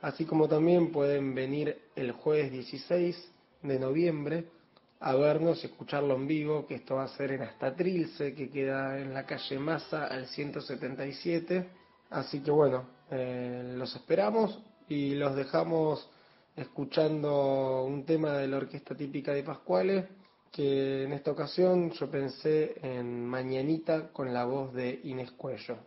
Speaker 46: así como también pueden venir el jueves 16 de noviembre a vernos y escucharlo en vivo, que esto va a ser en Hasta Trilce, que queda en la calle Massa al 177. Así que bueno, eh, los esperamos y los dejamos escuchando un tema de la orquesta típica de Pascuales, que en esta ocasión yo pensé en Mañanita con la voz de Inés Cuello.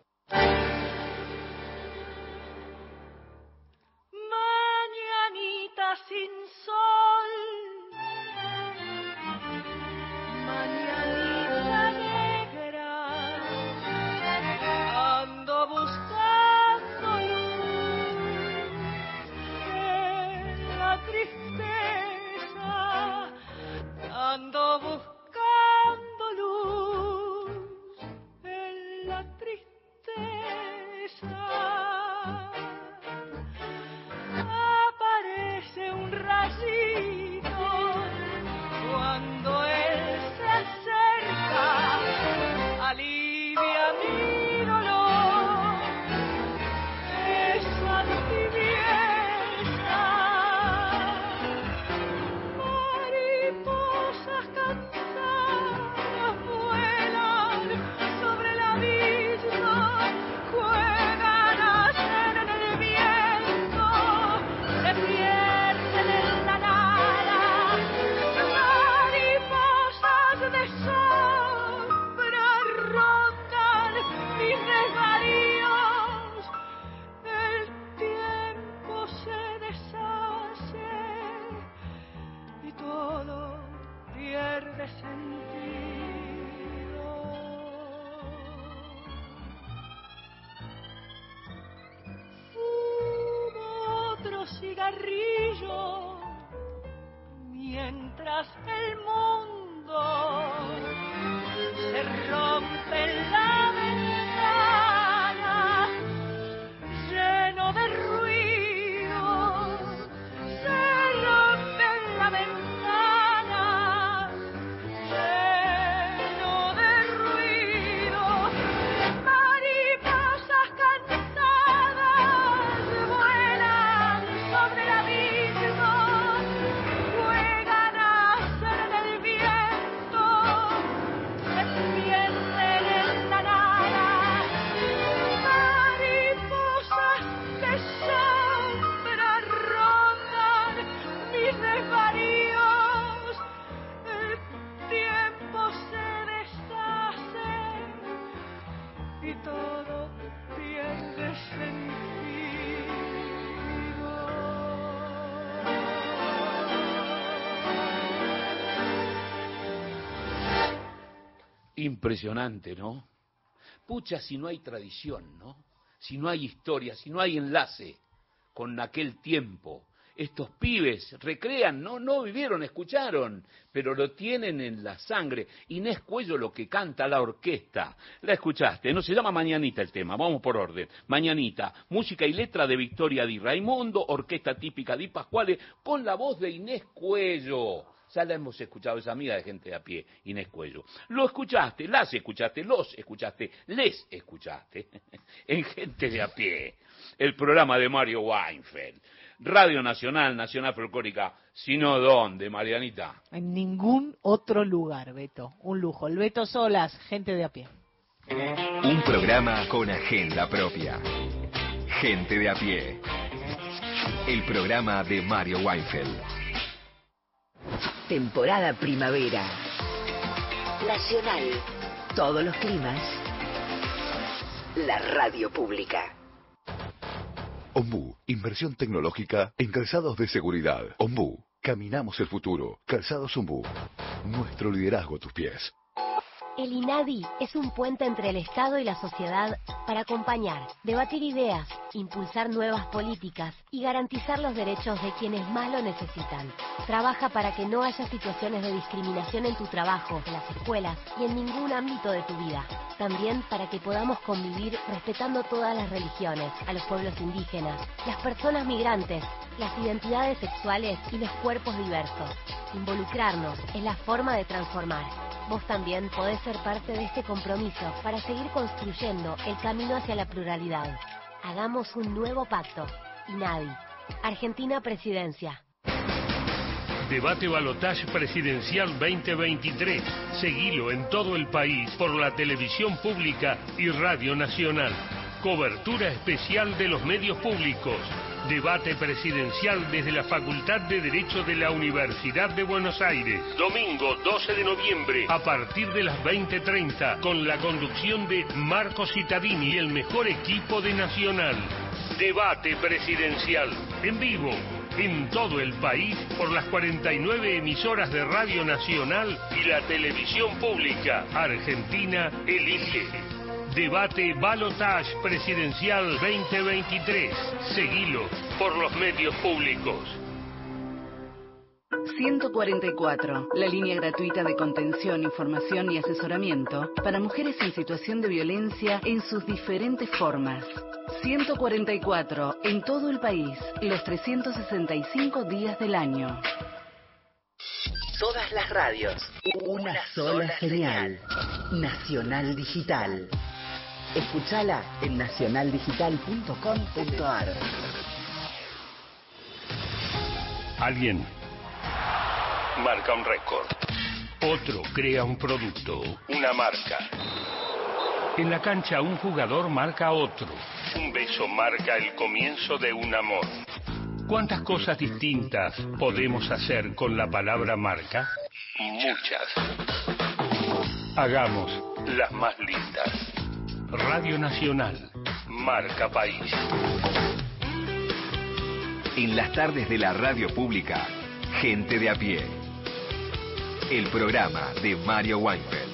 Speaker 2: Impresionante, ¿no? Pucha, si no hay tradición, ¿no? Si no hay historia, si no hay enlace con aquel tiempo. Estos pibes recrean, no, no vivieron, escucharon, pero lo tienen en la sangre. Inés Cuello lo que canta la orquesta. La escuchaste, no se llama Mañanita el tema, vamos por orden. Mañanita, música y letra de Victoria Di Raimundo, orquesta típica Di Pascuale, con la voz de Inés Cuello. Ya la hemos escuchado, es amiga de gente de a pie, Inés Cuello. Lo escuchaste, las escuchaste, los escuchaste, les escuchaste <laughs> en gente de a pie. El programa de Mario Weinfeld. Radio Nacional, Nacional Folclórica, sino dónde, Marianita.
Speaker 1: En ningún otro lugar, Beto. Un lujo. El Beto Solas, gente de a pie.
Speaker 6: Un programa con agenda propia. Gente de a pie. El programa de Mario Weinfeld.
Speaker 5: Temporada primavera. Nacional. Todos los climas. La radio pública.
Speaker 47: Ombú, inversión tecnológica en calzados de seguridad. Ombú, caminamos el futuro. Calzados Ombú, nuestro liderazgo a tus pies.
Speaker 15: El INADI es un puente entre el Estado y la sociedad para acompañar, debatir ideas, impulsar nuevas políticas y garantizar los derechos de quienes más lo necesitan. Trabaja para que no haya situaciones de discriminación en tu trabajo, en las escuelas y en ningún ámbito de tu vida. También para que podamos convivir respetando todas las religiones, a los pueblos indígenas, las personas migrantes, las identidades sexuales y los cuerpos diversos. Involucrarnos es la forma de transformar.
Speaker 48: Vos también podés ser parte de este compromiso para seguir construyendo el camino hacia la pluralidad. Hagamos un nuevo pacto. INADI. Argentina Presidencia.
Speaker 11: Debate Balotage Presidencial 2023. Seguilo en todo el país por la televisión pública y Radio Nacional. Cobertura especial de los medios públicos. Debate presidencial desde la Facultad de Derecho de la Universidad de Buenos Aires. Domingo 12 de noviembre a partir de las 20.30 con la conducción de Marco Cittadini y el mejor equipo de Nacional. Debate presidencial en vivo en todo el país por las 49 emisoras de Radio Nacional y la televisión pública. Argentina elige. Debate Balotage Presidencial 2023. Seguilo por los medios públicos.
Speaker 38: 144, la línea gratuita de contención, información y asesoramiento para mujeres en situación de violencia en sus diferentes formas. 144, en todo el país, los 365 días del año.
Speaker 5: Todas las radios. Una sola señal. Nacional Digital. Escúchala en nacionaldigital.com.ar.
Speaker 11: Alguien marca un récord. Otro crea un producto, una marca. En la cancha un jugador marca a otro. Un beso marca el comienzo de un amor. ¿Cuántas cosas distintas podemos hacer con la palabra marca? Muchas. Hagamos las más lindas. Radio Nacional, marca país.
Speaker 6: En las tardes de la radio pública, Gente de a pie. El programa de Mario Weinfeld.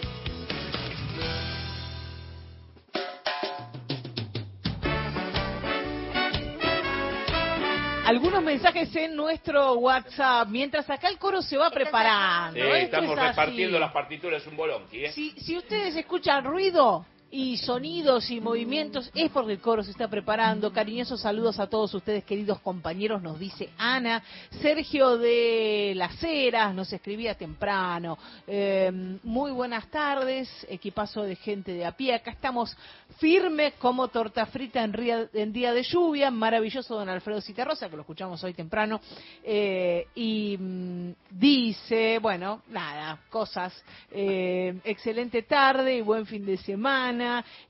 Speaker 1: Algunos mensajes en nuestro WhatsApp, mientras acá el coro se va preparando.
Speaker 2: Sí, estamos
Speaker 1: es así.
Speaker 2: repartiendo las partituras un bolonqui, ¿eh?
Speaker 1: Si, si ustedes escuchan ruido y sonidos y movimientos, es porque el coro se está preparando. Cariñosos saludos a todos ustedes, queridos compañeros, nos dice Ana. Sergio de Las Heras nos escribía temprano. Eh, muy buenas tardes, equipazo de gente de a pie. Acá estamos firme como torta frita en día de lluvia. Maravilloso don Alfredo Citarrosa, que lo escuchamos hoy temprano. Eh, y mm, dice, bueno, nada, cosas. Eh, excelente tarde y buen fin de semana.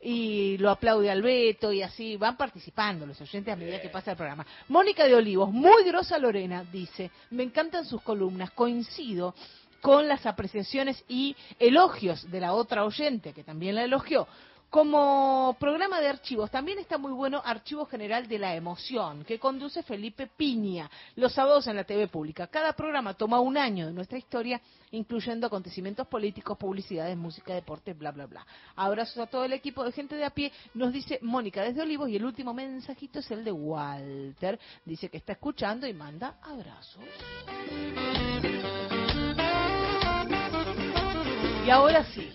Speaker 1: Y lo aplaude Albeto y así van participando los oyentes a medida que pasa el programa. Mónica de Olivos, muy grosa Lorena, dice, me encantan sus columnas, coincido con las apreciaciones y elogios de la otra oyente, que también la elogió. Como programa de archivos, también está muy bueno Archivo General de la Emoción, que conduce Felipe Piña, los sábados en la TV pública. Cada programa toma un año de nuestra historia, incluyendo acontecimientos políticos, publicidades, música, deportes, bla, bla, bla. Abrazos a todo el equipo de gente de a pie, nos dice Mónica desde Olivos, y el último mensajito es el de Walter. Dice que está escuchando y manda abrazos. Y ahora sí,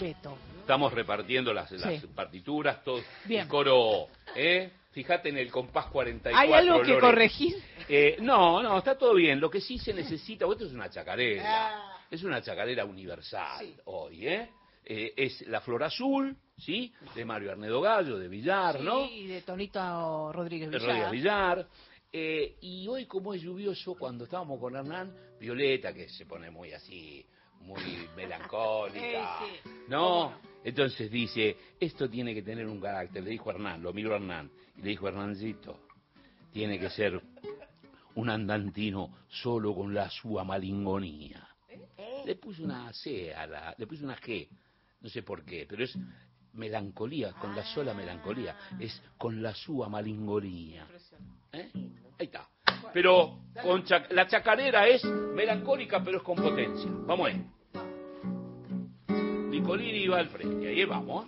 Speaker 1: Beto.
Speaker 2: Estamos repartiendo las, las
Speaker 1: Sí.
Speaker 2: partituras, todo
Speaker 1: Bien.
Speaker 2: el coro, ¿eh? Fíjate en el compás 44.
Speaker 1: ¿Hay algo que
Speaker 2: Lore.
Speaker 1: corregir?
Speaker 2: Eh, no, no, está todo bien. Lo que sí se necesita, esto es una chacarera,
Speaker 1: Ah.
Speaker 2: es una chacarera universal hoy, ¿eh? Eh, Es la flor azul, ¿sí? De Mario Arnedo Gallo, de Villar, ¿no?
Speaker 1: Y de Tonito Rodríguez Villar.
Speaker 2: Rodríguez Villar. Eh, y hoy, como es lluvioso, cuando estábamos con Hernán, Violeta, que se pone muy así, muy <laughs> melancólica,
Speaker 1: Eh.
Speaker 2: ¿no? Entonces dice, esto tiene que tener un carácter, le dijo Hernán, lo miró Hernán, y le dijo Hernancito, tiene que ser un andantino solo con la sua malingonía. Le puse una C a la, le puse una G, no sé por qué, pero es melancolía, con la sola melancolía, es con la sua malingonía. ¿Eh? Ahí está. Pero con cha- la chacarera es melancólica, pero es con potencia. Vamos ahí. Nicolini va al frente, ahí vamos.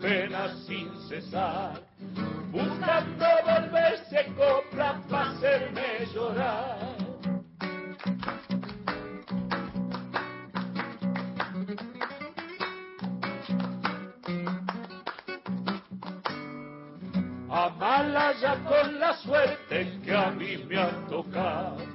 Speaker 49: pena sin cesar, buscando volverse copla para hacerme llorar. Amala ya con la suerte que a mí me ha tocado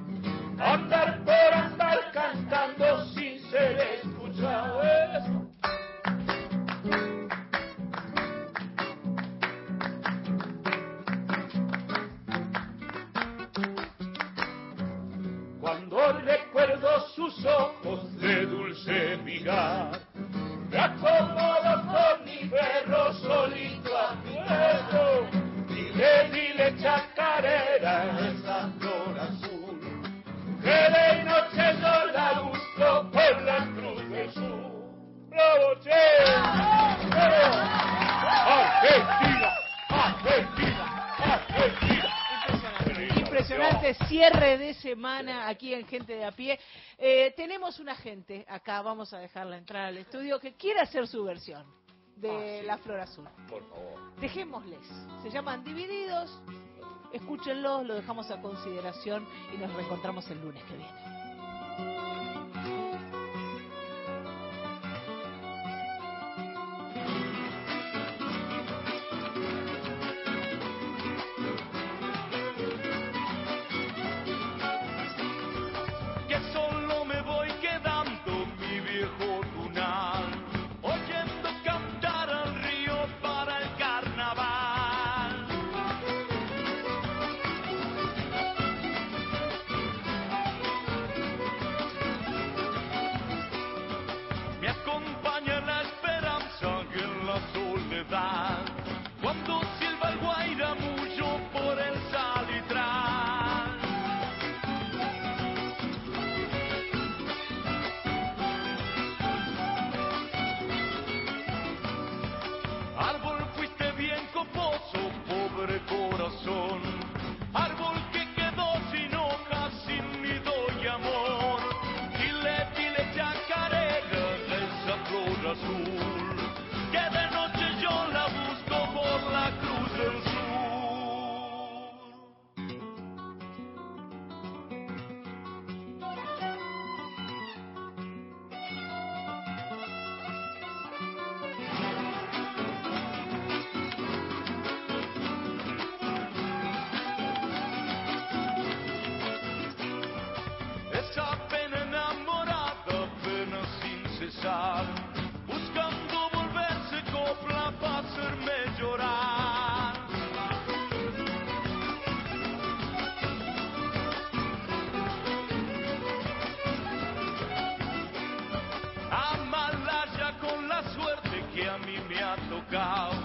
Speaker 50: acá vamos a dejarla entrar al estudio, que quiera hacer su versión de. Ah, La Flor Azul.
Speaker 2: Por favor.
Speaker 50: Dejémosles. Se llaman Divididos. Escúchenlos, lo dejamos a consideración y nos reencontramos el lunes que viene.
Speaker 49: time. buscando volverse copla para hacerme llorar. Amalaya con la suerte que a mí me ha tocado.